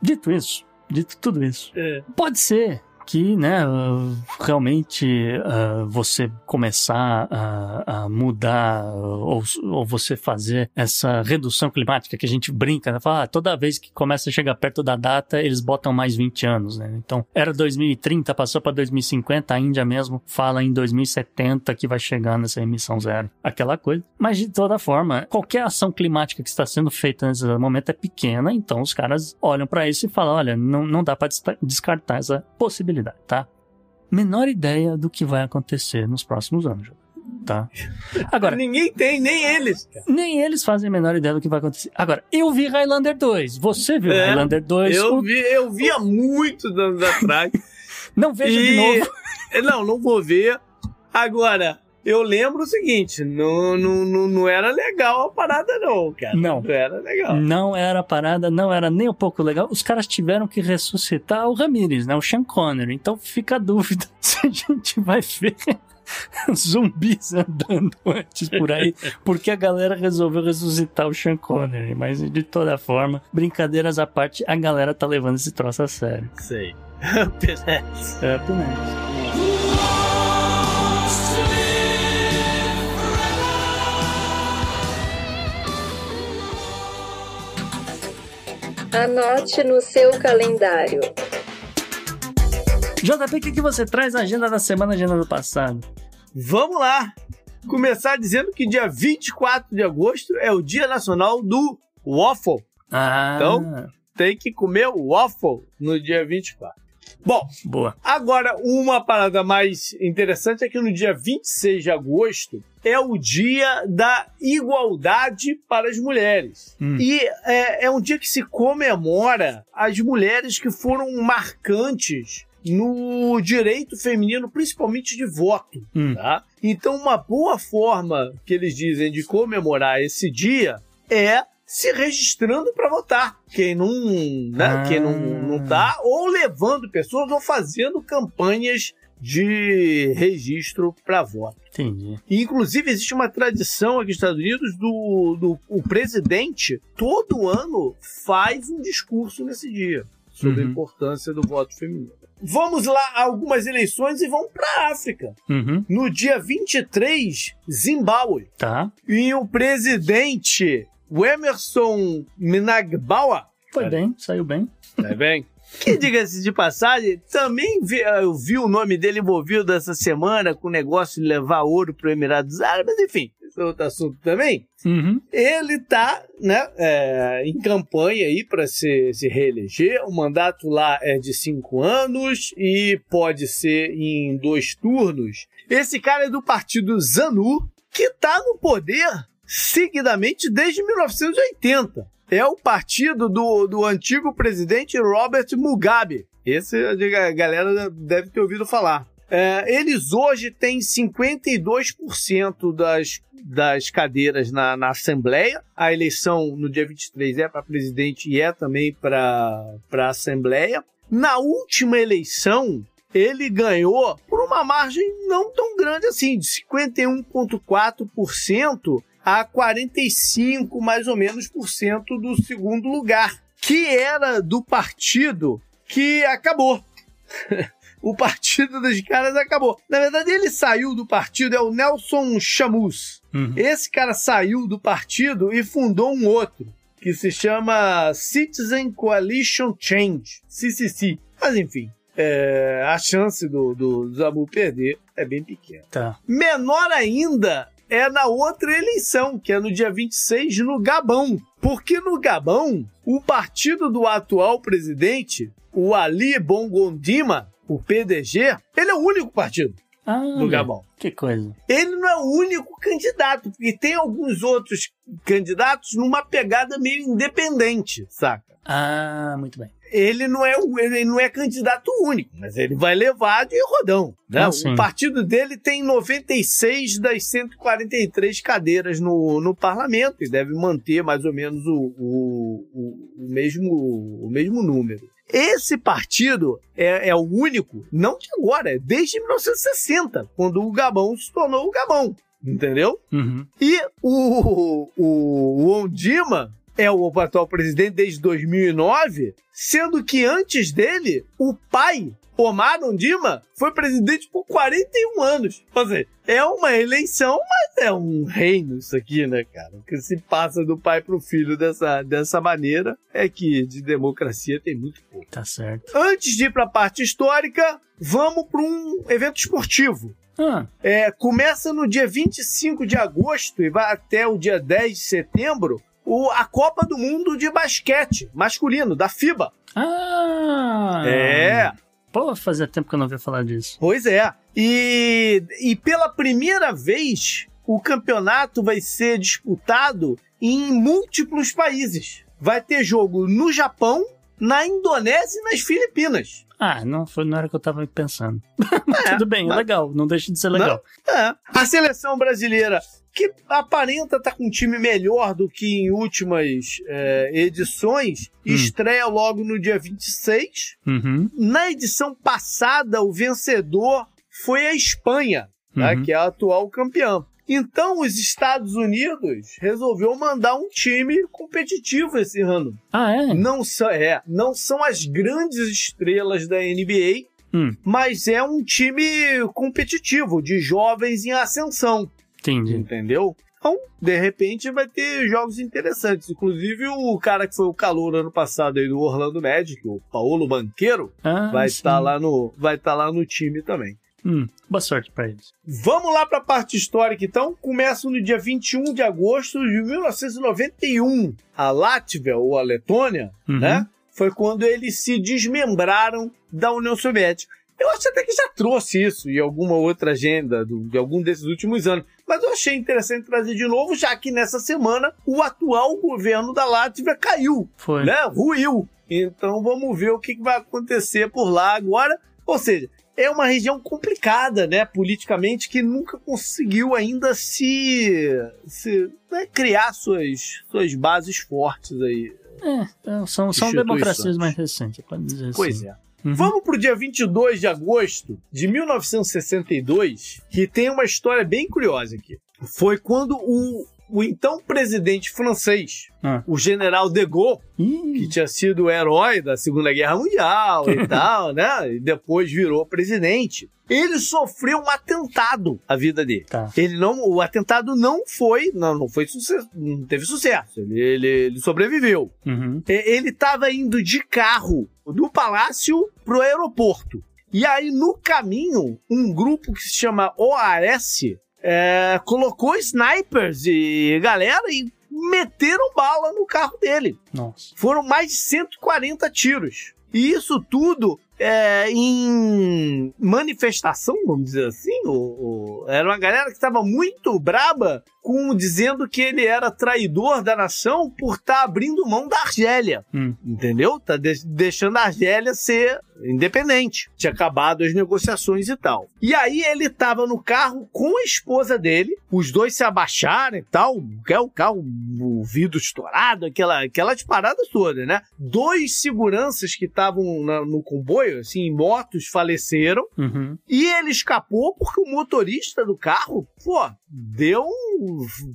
dito isso, dito tudo isso, é. pode ser que, né, realmente uh, você começar a, a mudar ou, ou, você fazer essa redução climática que a gente brinca, né? Fala, ah, toda vez que começa a chegar perto da data, eles botam mais 20 anos, né? Então, era 2030, passou para 2050, a Índia mesmo fala em 2070 que vai chegar nessa emissão zero. Aquela coisa. Mas, de toda forma, qualquer ação climática que está sendo feita nesse momento é pequena, então os caras olham para isso e falam, olha, não, não dá para descartar essa possibilidade possibilidade, tá? Menor ideia do que vai acontecer nos próximos anos, tá? Agora, ninguém tem, nem eles. Nem eles fazem a menor ideia do que vai acontecer. Agora, eu vi Highlander 2. Você viu é, Highlander 2? Eu o... vi, eu vi há muitos anos atrás. não veja e... de novo. Não, não vou ver. Agora, eu lembro o seguinte, não, não, não, não era legal a parada não, cara. Não. Não era legal. Não era a parada, não era nem um pouco legal. Os caras tiveram que ressuscitar o Ramirez, né? O Sean Connery. Então fica a dúvida se a gente vai ver zumbis andando antes por aí, porque a galera resolveu ressuscitar o Sean Connery. Mas de toda forma, brincadeiras à parte, a galera tá levando esse troço a sério. Sei. Happiness. Happiness. Anote no seu calendário. JP, o que, que você traz na agenda da semana, agenda do passado? Vamos lá! Começar dizendo que dia 24 de agosto é o Dia Nacional do Waffle. Ah. Então, tem que comer waffle no dia 24. Bom, boa. Agora, uma parada mais interessante é que no dia 26 de agosto é o dia da igualdade para as mulheres. Hum. E é, é um dia que se comemora as mulheres que foram marcantes no direito feminino, principalmente de voto. Hum. Tá? Então, uma boa forma que eles dizem de comemorar esse dia é se registrando para votar. Quem não, né? Ah. Quem não, não tá, ou levando pessoas ou fazendo campanhas de registro para voto. Entendi. E, inclusive, existe uma tradição aqui nos Estados Unidos do, do o presidente, todo ano, faz um discurso nesse dia sobre a Uhum. importância do voto feminino. Vamos lá a algumas eleições e vamos para a África. Uhum. No dia 23, Zimbábue. Tá. E o presidente, o Emerson Mnangagwa, Foi bem, saiu bem. Tá bem? Que, diga-se de passagem, também vi, eu vi o nome dele envolvido essa semana com o negócio de levar ouro para o Emirados Árabes, enfim, esse é outro assunto também. Uhum. Ele tá, né, é, em campanha aí para se, se reeleger. O mandato lá é de cinco anos e pode ser em dois turnos. Esse cara é do partido ZANU, que tá no poder seguidamente desde 1980. É o partido do, do antigo presidente Robert Mugabe. Esse a galera deve ter ouvido falar. É, eles hoje têm 52% das, das cadeiras na, na Assembleia. A eleição no dia 23 é para presidente e é também para a Assembleia. Na última eleição, ele ganhou por uma margem não tão grande assim, de 51,4% a 45 mais ou menos por cento do segundo lugar, que era do partido que acabou. o partido dos caras acabou. Na verdade, ele saiu do partido, é o Nelson Chamus. Uhum. Esse cara saiu do partido e fundou um outro, que se chama Citizen Coalition Change, CCC. Mas enfim, é, a chance do, do Zabu perder é bem pequena. Tá. Menor ainda é na outra eleição, que é no dia 26, no Gabão. Porque no Gabão, o partido do atual presidente, o Ali Bongo-Ondimba, o PDG, ele é o único partido Ah, do Gabão. Que coisa. Ele não é o único candidato, porque tem alguns outros candidatos numa pegada meio independente, saca? Ah, muito bem. Ele não é, ele não é candidato único, mas ele vai levar de rodão. Né? Ah, o partido dele tem 96 das 143 cadeiras no, no parlamento e deve manter mais ou menos o, o, o, o mesmo, o mesmo número. Esse partido é, é o único, não de agora, é desde 1960, quando o Gabão se tornou o Gabão. Entendeu? Uhum. E o, o, o Ondima é o atual presidente desde 2009, sendo que antes dele, o pai, Omar Ondima, foi presidente por 41 anos. Ou seja, é uma eleição, mas é um reino isso aqui, né, cara? O que se passa do pai pro filho dessa, dessa maneira é que de democracia tem muito pouco. Tá certo. Antes de ir para a parte histórica, vamos para um evento esportivo. Ah, É, começa no dia 25 de agosto e vai até o dia 10 de setembro o, a Copa do Mundo de Basquete masculino, da FIBA. ah! É. Pô, fazia tempo que eu não ouvia falar disso. Pois é. E, e pela primeira vez, o campeonato vai ser disputado em múltiplos países. Vai ter jogo no Japão, na Indonésia e nas Filipinas. Ah, não, foi na hora que eu tava pensando. É, Tudo bem, é mas- legal. Não deixa de ser legal. É. A seleção brasileira, que aparenta estar com um time melhor do que em últimas é, edições, estreia logo no dia 26. Uhum. Na edição passada, o vencedor foi a Espanha, né, Uhum. que é a atual campeã. Então, os Estados Unidos resolveu mandar um time competitivo esse ano. Ah, é? Não, são, é, não são as grandes estrelas da NBA, Hum, mas é um time competitivo, de jovens em ascensão, entendi. entendeu? Então, de repente, vai ter jogos interessantes. Inclusive, o cara que foi o calor ano passado aí do Orlando Magic, o Paulo Banqueiro, Ah, vai estar lá no vai estar lá no time também. Hum, boa sorte pra eles. Vamos lá para a parte histórica então. Começa no dia 21 de agosto de 1991. A Látvia ou a Letônia, Uhum. né? Foi quando eles se desmembraram da União Soviética. Eu acho até que já trouxe isso em alguma outra agenda do- de algum desses últimos anos. Mas eu achei interessante trazer de novo, já que nessa semana o atual governo da Látvia caiu Foi. né? Ruiu. Então vamos ver o que vai acontecer por lá agora. Ou seja, é uma região complicada, né, politicamente, que nunca conseguiu ainda se, se né, criar suas, suas bases fortes aí. É, são, são democracias mais recentes, pode dizer Pois assim. é. Vamos pro dia 22 de agosto de 1962, que tem uma história bem curiosa aqui. Foi quando o, o então presidente francês, Ah. o general de Gaulle, que tinha sido o herói da Segunda Guerra Mundial e tal, né? E depois virou presidente. Ele sofreu um atentado à vida dele. Tá. Ele não, o atentado não foi, não, não foi sucesso, não teve sucesso. Ele, ele, ele sobreviveu. Uhum. Ele estava indo de carro do palácio pro aeroporto. E aí, no caminho, um grupo que se chama OAS é, colocou snipers e galera e meteram bala no carro dele. Nossa. Foram mais de 140 tiros. E isso tudo é, em manifestação, vamos dizer assim. era uma galera que estava muito braba com dizendo que ele era traidor da nação por estar abrindo mão da Argélia. Hum. Entendeu? Tá de- deixando a Argélia ser independente. Tinha acabado as negociações e tal. E aí ele tava no carro com a esposa dele, os dois se abaixaram e tal, que é o carro, o vidro estourado, aquela, aquelas paradas todas, né? Dois seguranças que estavam no comboio, assim, em motos, faleceram. Uhum. E ele escapou porque o motorista do carro, pô, deu,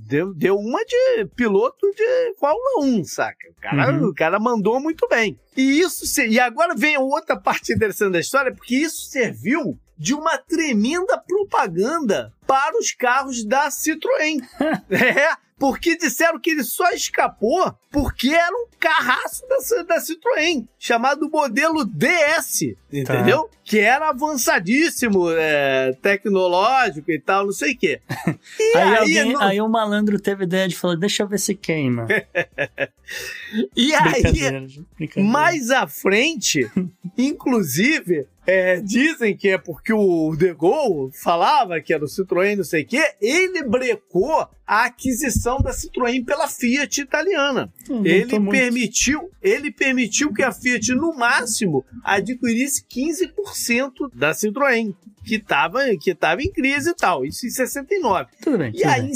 deu, deu uma de piloto de Fórmula 1, saca? O cara, Uhum. o cara mandou muito bem. E isso, e agora vem outra parte interessante da história, porque isso serviu de uma tremenda propaganda para os carros da Citroën. é, porque disseram que ele só escapou porque era um carraço da, da Citroën, chamado modelo DS, entendeu? Que era avançadíssimo, é, tecnológico e tal, não sei o quê. E Aí, aí, alguém, no- aí o malandro teve ideia de falar, deixa eu ver se queima. e aí Brincadeira, brincadeira. mais à frente, inclusive, é, dizem que é porque o De Gaulle falava que era o Citroën, não sei o quê, ele brecou a aquisição da Citroën pela Fiat italiana. Hum, ele muito. permitiu, ele permitiu que a Fiat, no máximo, adquirisse 15% da Citroën, que estava que tava em crise e tal. Isso em 69. Tudo bem. E tudo aí, bem.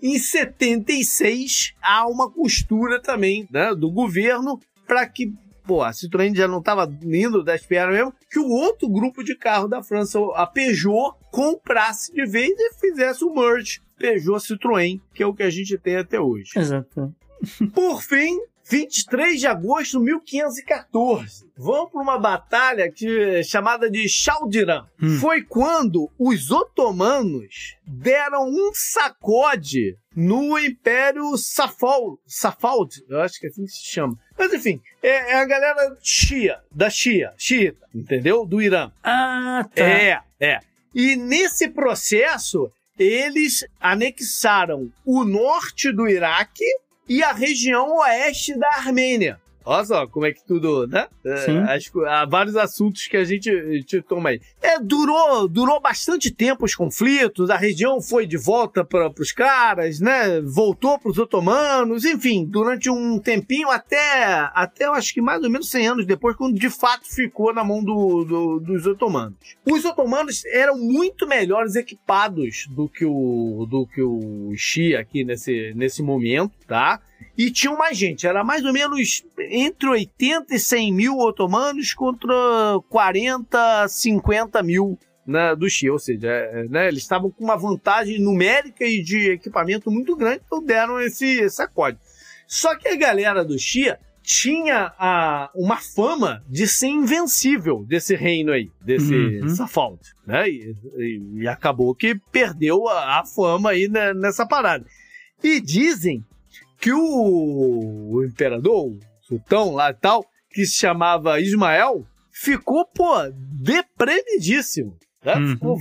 em, em 76, há uma costura também né, do governo para que pô, a Citroën já não estava indo das pernas mesmo, que o outro grupo de carro da França, a Peugeot, comprasse de vez e fizesse o merge Peugeot-Citroën, que é o que a gente tem até hoje. Exato. Por fim, 23 de agosto de 1514. Vamos para uma batalha que, chamada de Chaldiran. Foi quando os otomanos deram um sacode no Império Safal, Safald, eu acho que é assim que se chama. Mas enfim, é, é a galera Shia, da Shia, Xiita, entendeu? Do Irã. Ah, tá. É, é. E nesse processo, eles anexaram o norte do Iraque e a região oeste da Armênia. Olha só como é que tudo, né? É, Sim. as co- há vários assuntos que a gente, a gente toma aí. É, durou, durou bastante tempo os conflitos, a região foi de volta para os caras, né? Voltou para os otomanos, enfim, durante um tempinho, até, até eu acho que mais ou menos 100 anos depois, quando de fato ficou na mão do- do- dos otomanos. Os otomanos eram muito melhores equipados do que o, do que o Xi aqui nesse, nesse momento, tá? E tinham mais gente, era mais ou menos entre 80 e 100 mil otomanos contra 40, 50 mil né, do Xi, ou seja, é, né, eles estavam com uma vantagem numérica e de equipamento muito grande, então deram esse sacode. Só que a galera do Xi tinha a, uma fama de ser invencível desse reino aí, desse Uhum. Safald, né? E, e- e acabou que perdeu a, a fama aí né, nessa parada. E dizem que o, o imperador, o sultão lá e tal, que se chamava Ismael, ficou, pô, deprimidíssimo. Né? Uhum. Ficou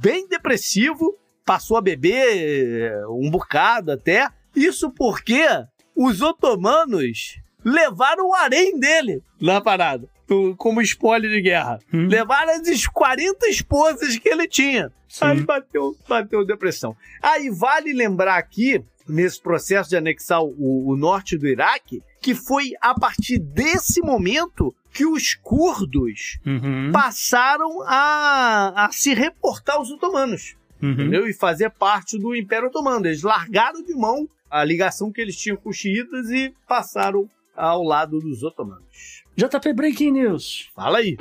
bem depressivo, passou a beber eh, um bocado até. Isso porque os otomanos levaram o harém dele na parada, como spoiler de guerra. Hum. Levaram as 40 esposas que ele tinha. Sim. Aí bateu, bateu depressão. Aí vale lembrar aqui, nesse processo de anexar o, o norte do Iraque, que foi a partir desse momento que os curdos Uhum. passaram a, a se reportar aos otomanos. Uhum. Entendeu? E fazer parte do Império Otomano. Eles largaram de mão a ligação que eles tinham com os xiitas e passaram ao lado dos otomanos. JP Breaking News. Fala aí.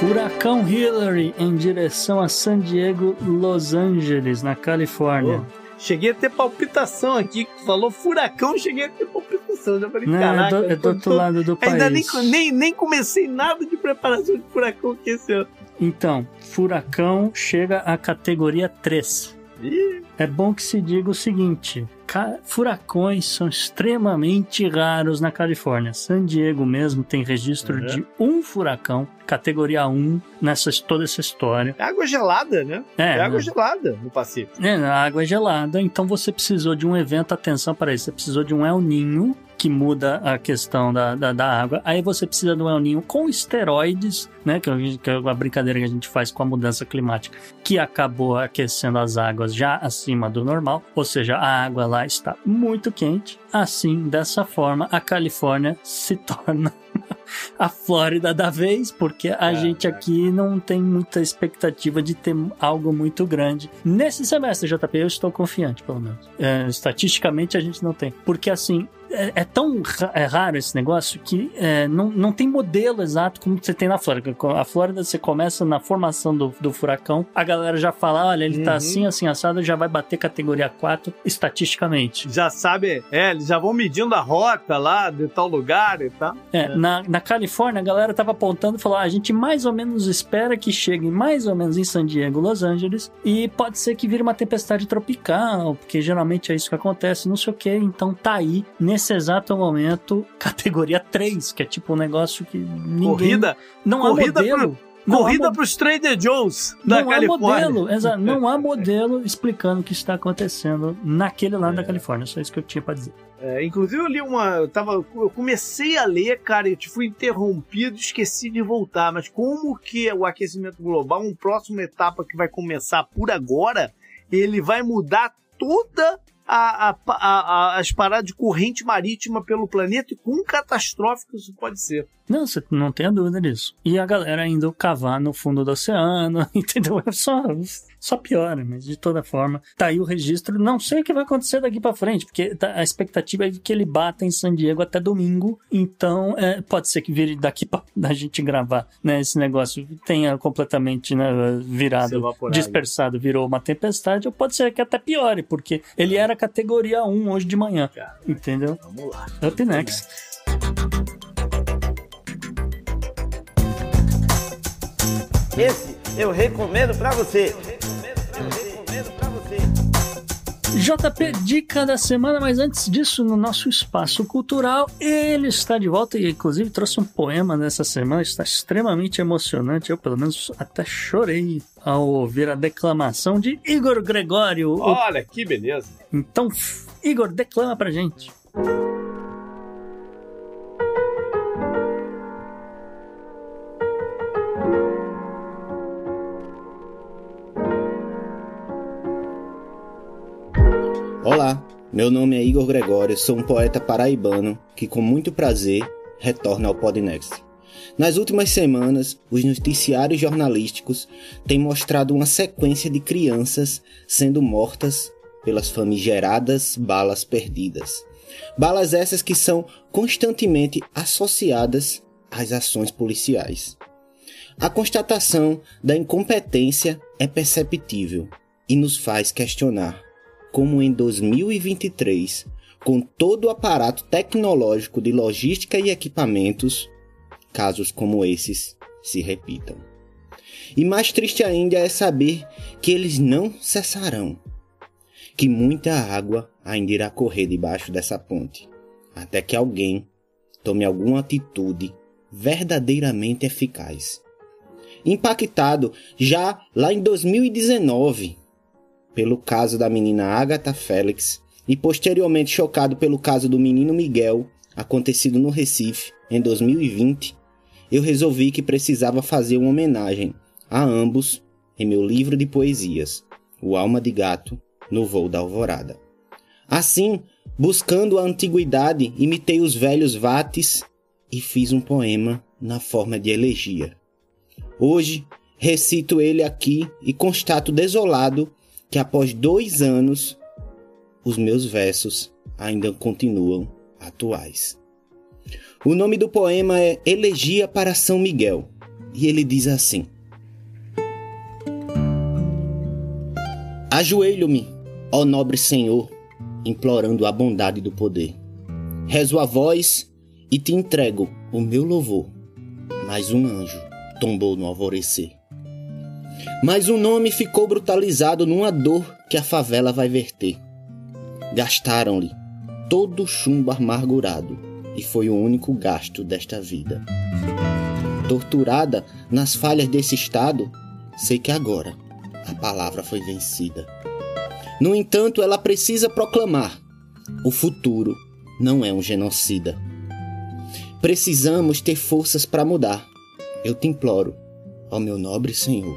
Furacão Hillary em direção a San Diego, Los Angeles, na Califórnia. Cheguei a ter palpitação aqui. Falou furacão, cheguei a ter palpitação. Já falei, Não, é caraca. do- é do eu tô- outro lado do Ainda nem, país. nem, nem comecei nada de preparação de furacão aqui esse ano. Então, furacão chega à categoria 3. É bom que se diga o seguinte: furacões são extremamente raros na Califórnia. San Diego mesmo tem registro Uhum. de um furacão, categoria 1, nessa toda essa história. é água gelada, né? É, É, água né? gelada no Pacífico. É, a água é gelada, então você precisou de um evento, atenção para isso, você precisou de um El Ninho, que muda a questão da, da, da água. Aí você precisa do El Ninho com esteroides, né? Que, é- que é a brincadeira que a gente faz com a mudança climática, que acabou aquecendo as águas já acima do normal, ou seja, a água lá está muito quente. Assim, dessa forma, a Califórnia se torna a Flórida da vez, porque a gente aqui não tem muita expectativa de ter algo muito grande. Nesse semestre, JP, eu estou confiante, pelo menos. É, estatisticamente, a gente não tem. Porque, assim, é, é tão é raro esse negócio que é, não, não tem modelo exato como você tem na Flórida. A Flórida, você começa na formação do, do furacão, a galera já fala, olha, ele tá Uhum. assim, assim, assado, já vai bater categoria 4 estatisticamente. Já sabe, é, eles já vão medindo a rota lá de tal lugar e tal. É, Na, na Califórnia, a galera tava apontando e falou: ah, a gente mais ou menos espera que chegue mais ou menos em San Diego, Los Angeles, e pode ser que vire uma tempestade tropical, porque geralmente é isso que acontece, não sei o que. Então tá aí, nesse exato momento, categoria 3, que é tipo um negócio que ninguém. Corrida, não corrida há modelo. pro- Não há corrida mo- pros Trader Joe's da não há Califórnia. modelo, exa- não há modelo explicando o que está acontecendo naquele lado da Califórnia. Só isso que eu tinha pra dizer. É, inclusive eu li uma. Eu, tava, eu comecei a ler, cara, e fui interrompido, esqueci de voltar. Mas como que o aquecimento global, uma próxima etapa que vai começar por agora, ele vai mudar toda a, a- a- as paradas de corrente marítima pelo planeta e quão catastrófico isso pode ser. Não, você não tenha dúvida disso. E a galera indo cavar no fundo do oceano, entendeu? É só, só piora, mas de toda forma, tá aí o registro. Não sei o que vai acontecer daqui pra frente, porque tá- a expectativa é que ele bata em San Diego até domingo. Então, é, pode ser que vire daqui pra da gente gravar, né? Esse negócio tenha completamente né, virado, dispersado, virou uma tempestade, ou pode ser que até piore, porque ele era categoria 1 hoje de manhã. Entendeu? Vamos lá. Up next. Esse eu recomendo pra você. JP Dica da semana, mas antes disso, no nosso espaço cultural, ele está de volta e, inclusive, trouxe um poema nessa semana, está extremamente emocionante. Eu, pelo menos, até chorei ao ouvir a declamação de Igor Gregório. o- Olha que beleza. Então, Igor, declama pra gente. Olá, meu nome é Igor Gregório, sou um poeta paraibano que com muito prazer retorna ao Podnext. Nas últimas semanas, os noticiários jornalísticos têm mostrado uma sequência de crianças sendo mortas pelas famigeradas balas perdidas. Balas essas que são constantemente associadas às ações policiais. A constatação da incompetência é perceptível e nos faz questionar como em 2023, com todo o aparato tecnológico de logística e equipamentos, casos como esses se repitam. E mais triste ainda é saber que eles não cessarão, que muita água ainda irá correr debaixo dessa ponte, até que alguém tome alguma atitude verdadeiramente eficaz. Impactado já lá em 2019 pelo caso da menina Agatha Félix e posteriormente chocado pelo caso do menino Miguel, acontecido no Recife em 2020, eu resolvi que precisava fazer uma homenagem a ambos em meu livro de poesias, O Alma de Gato no Voo da Alvorada. Assim, Buscando a antiguidade, imitei os velhos vates e fiz um poema na forma de elegia. Hoje, recito ele aqui e constato desolado que após dois anos, os meus versos ainda continuam atuais. O nome do poema é Elegia para São Miguel e ele diz assim: Ajoelho-me, ó nobre Senhor, implorando a bondade do poder. Rezo a voz e te entrego o meu louvor. Mas um anjo tombou no alvorecer. Mas um nome ficou brutalizado numa dor que a favela vai verter. Gastaram-lhe todo o chumbo amargurado e foi o único gasto desta vida. Torturada nas falhas desse estado, sei que agora a palavra foi vencida. No entanto, ela precisa proclamar: o futuro não é um genocida. Precisamos ter forças para mudar. Eu te imploro, ó meu nobre Senhor,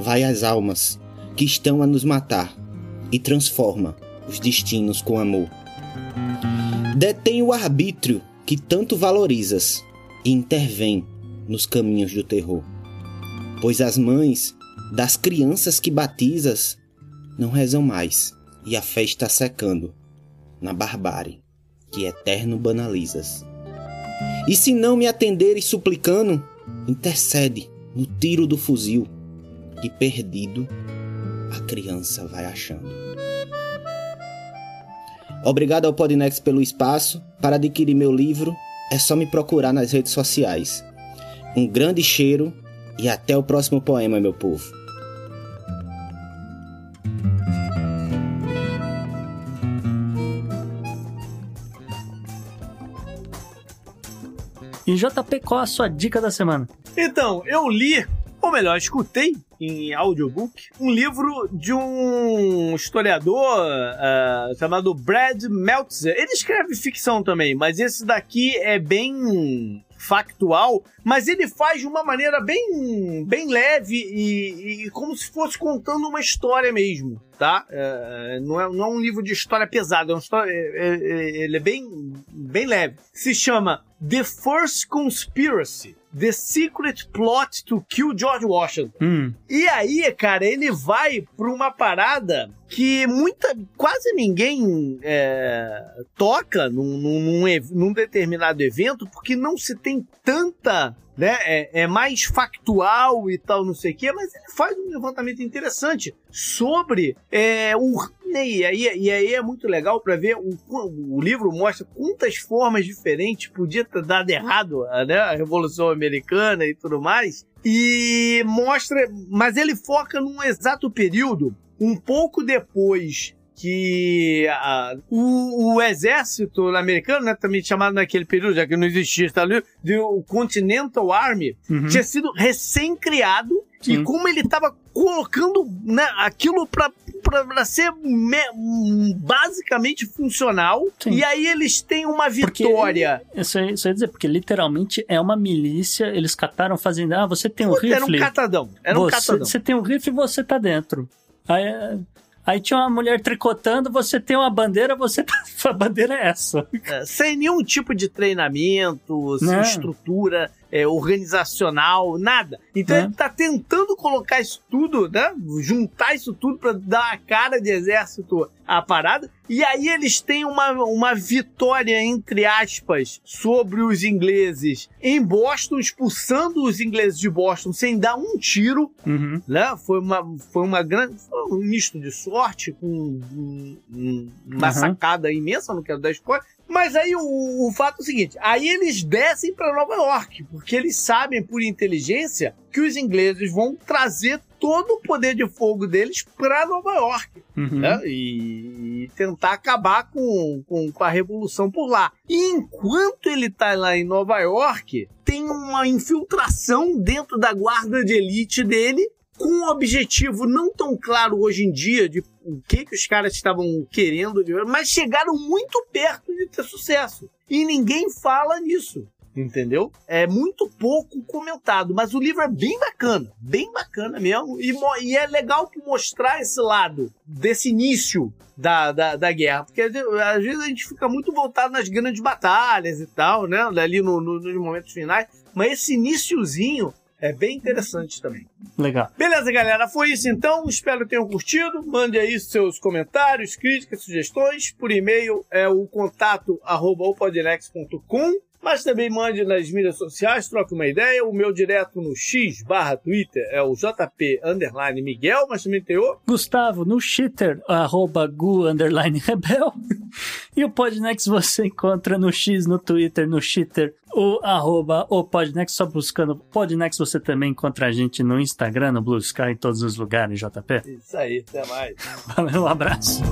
vai às almas que estão a nos matar e transforma os destinos com amor. Detém o arbítrio que tanto valorizas e intervém nos caminhos do terror. Pois as mães das crianças que batizas não rezam mais e a fé está secando na barbárie que eterno banalizas. E se não me atenderes suplicando, intercede no tiro do fuzil e perdido a criança vai achando. Obrigado ao Podnext pelo espaço. Para adquirir meu livro, é só me procurar nas redes sociais. Um grande cheiro e até o próximo poema, meu povo. E JP, qual a sua dica da semana? Então, eu li, ou melhor, escutei em audiobook, um livro de um historiador uh, chamado Brad Meltzer. Ele escreve ficção também, mas esse daqui é bem factual, mas ele faz de uma maneira bem, bem leve e, e como se fosse contando uma história mesmo, tá? É, não, é, não é um livro de história pesada, é uma história, é, é, ele é bem, bem leve. Se chama The First Conspiracy. The Secret Plot to Kill George Washington. Hum. E aí, cara, ele vai pra uma parada que muita, quase ninguém é, toca num, num, num, determinado evento, porque não se tem tanta né? É, é, mais factual e tal, não sei o quê, mas ele faz um levantamento interessante sobre é, o e aí, e aí é muito legal para ver o, o livro mostra quantas formas diferentes podia ter dado errado né? a Revolução Americana e tudo mais. E mostra, mas ele foca num exato período, um pouco depois que a, o, o, exército americano, né, também chamado naquele período, já que não existia, tá ali, o Continental Army, uhum. tinha sido recém-criado e como ele estava colocando né, aquilo para para ser me, basicamente funcional. Sim. E aí eles têm uma vitória. Porque, isso, aí, isso ia dizer, porque literalmente é uma milícia, eles cataram fazendo. Ah, você tem um rifle. Era um catadão. Era um você, catadão. Você tem um rifle e você tá dentro. Aí, Aí tinha uma mulher tricotando, você tem uma bandeira, você a bandeira é essa. É, sem nenhum tipo de treinamento, sem estrutura é, organizacional, nada. Então é. ele tá tentando colocar isso tudo, né? Juntar isso tudo para dar a cara de exército à parada. E aí eles têm uma, uma vitória, entre aspas, sobre os ingleses em Boston, expulsando os ingleses de Boston sem dar um tiro. Uhum. Né? Foi, uma, foi uma grande. Foi um misto de sorte com um, um, uma uhum. sacada imensa, não quero dar spoiler. Mas aí o, o fato é o seguinte: aí eles descem para Nova York, porque eles sabem por inteligência que os ingleses vão trazer todo o poder de fogo deles para Nova York uhum. né? e, e, tentar acabar com, com, com, a revolução por lá. E enquanto ele está lá em Nova York, tem uma infiltração dentro da guarda de elite dele com um objetivo não tão claro hoje em dia de o que, que os caras estavam querendo, mas chegaram muito perto de ter sucesso. E ninguém fala nisso. entendeu? É muito pouco comentado, mas o livro é bem bacana, bem bacana mesmo, e, e é legal mostrar esse lado desse início da, da, da, guerra, porque às vezes a gente fica muito voltado nas grandes batalhas e tal, né, ali no, no, nos momentos finais, mas esse iníciozinho é bem interessante também. Legal. Beleza, galera. Foi isso então. Espero que tenham curtido. Mande aí seus comentários, críticas, sugestões. Por e-mail é o contato arroba mas também mande nas mídias sociais, troque uma ideia. O meu direto no X barra Twitter é o JP underline Miguel, mas também tem o Gustavo no Shitter, arroba Gu underline Rebel. e o Podnext você encontra no X, no Twitter, no Shitter, o arroba o Podnext, só buscando Podnext você também encontra a gente no Instagram, no Blue Sky, em todos os lugares, JP. Isso aí, até mais. Valeu, um abraço.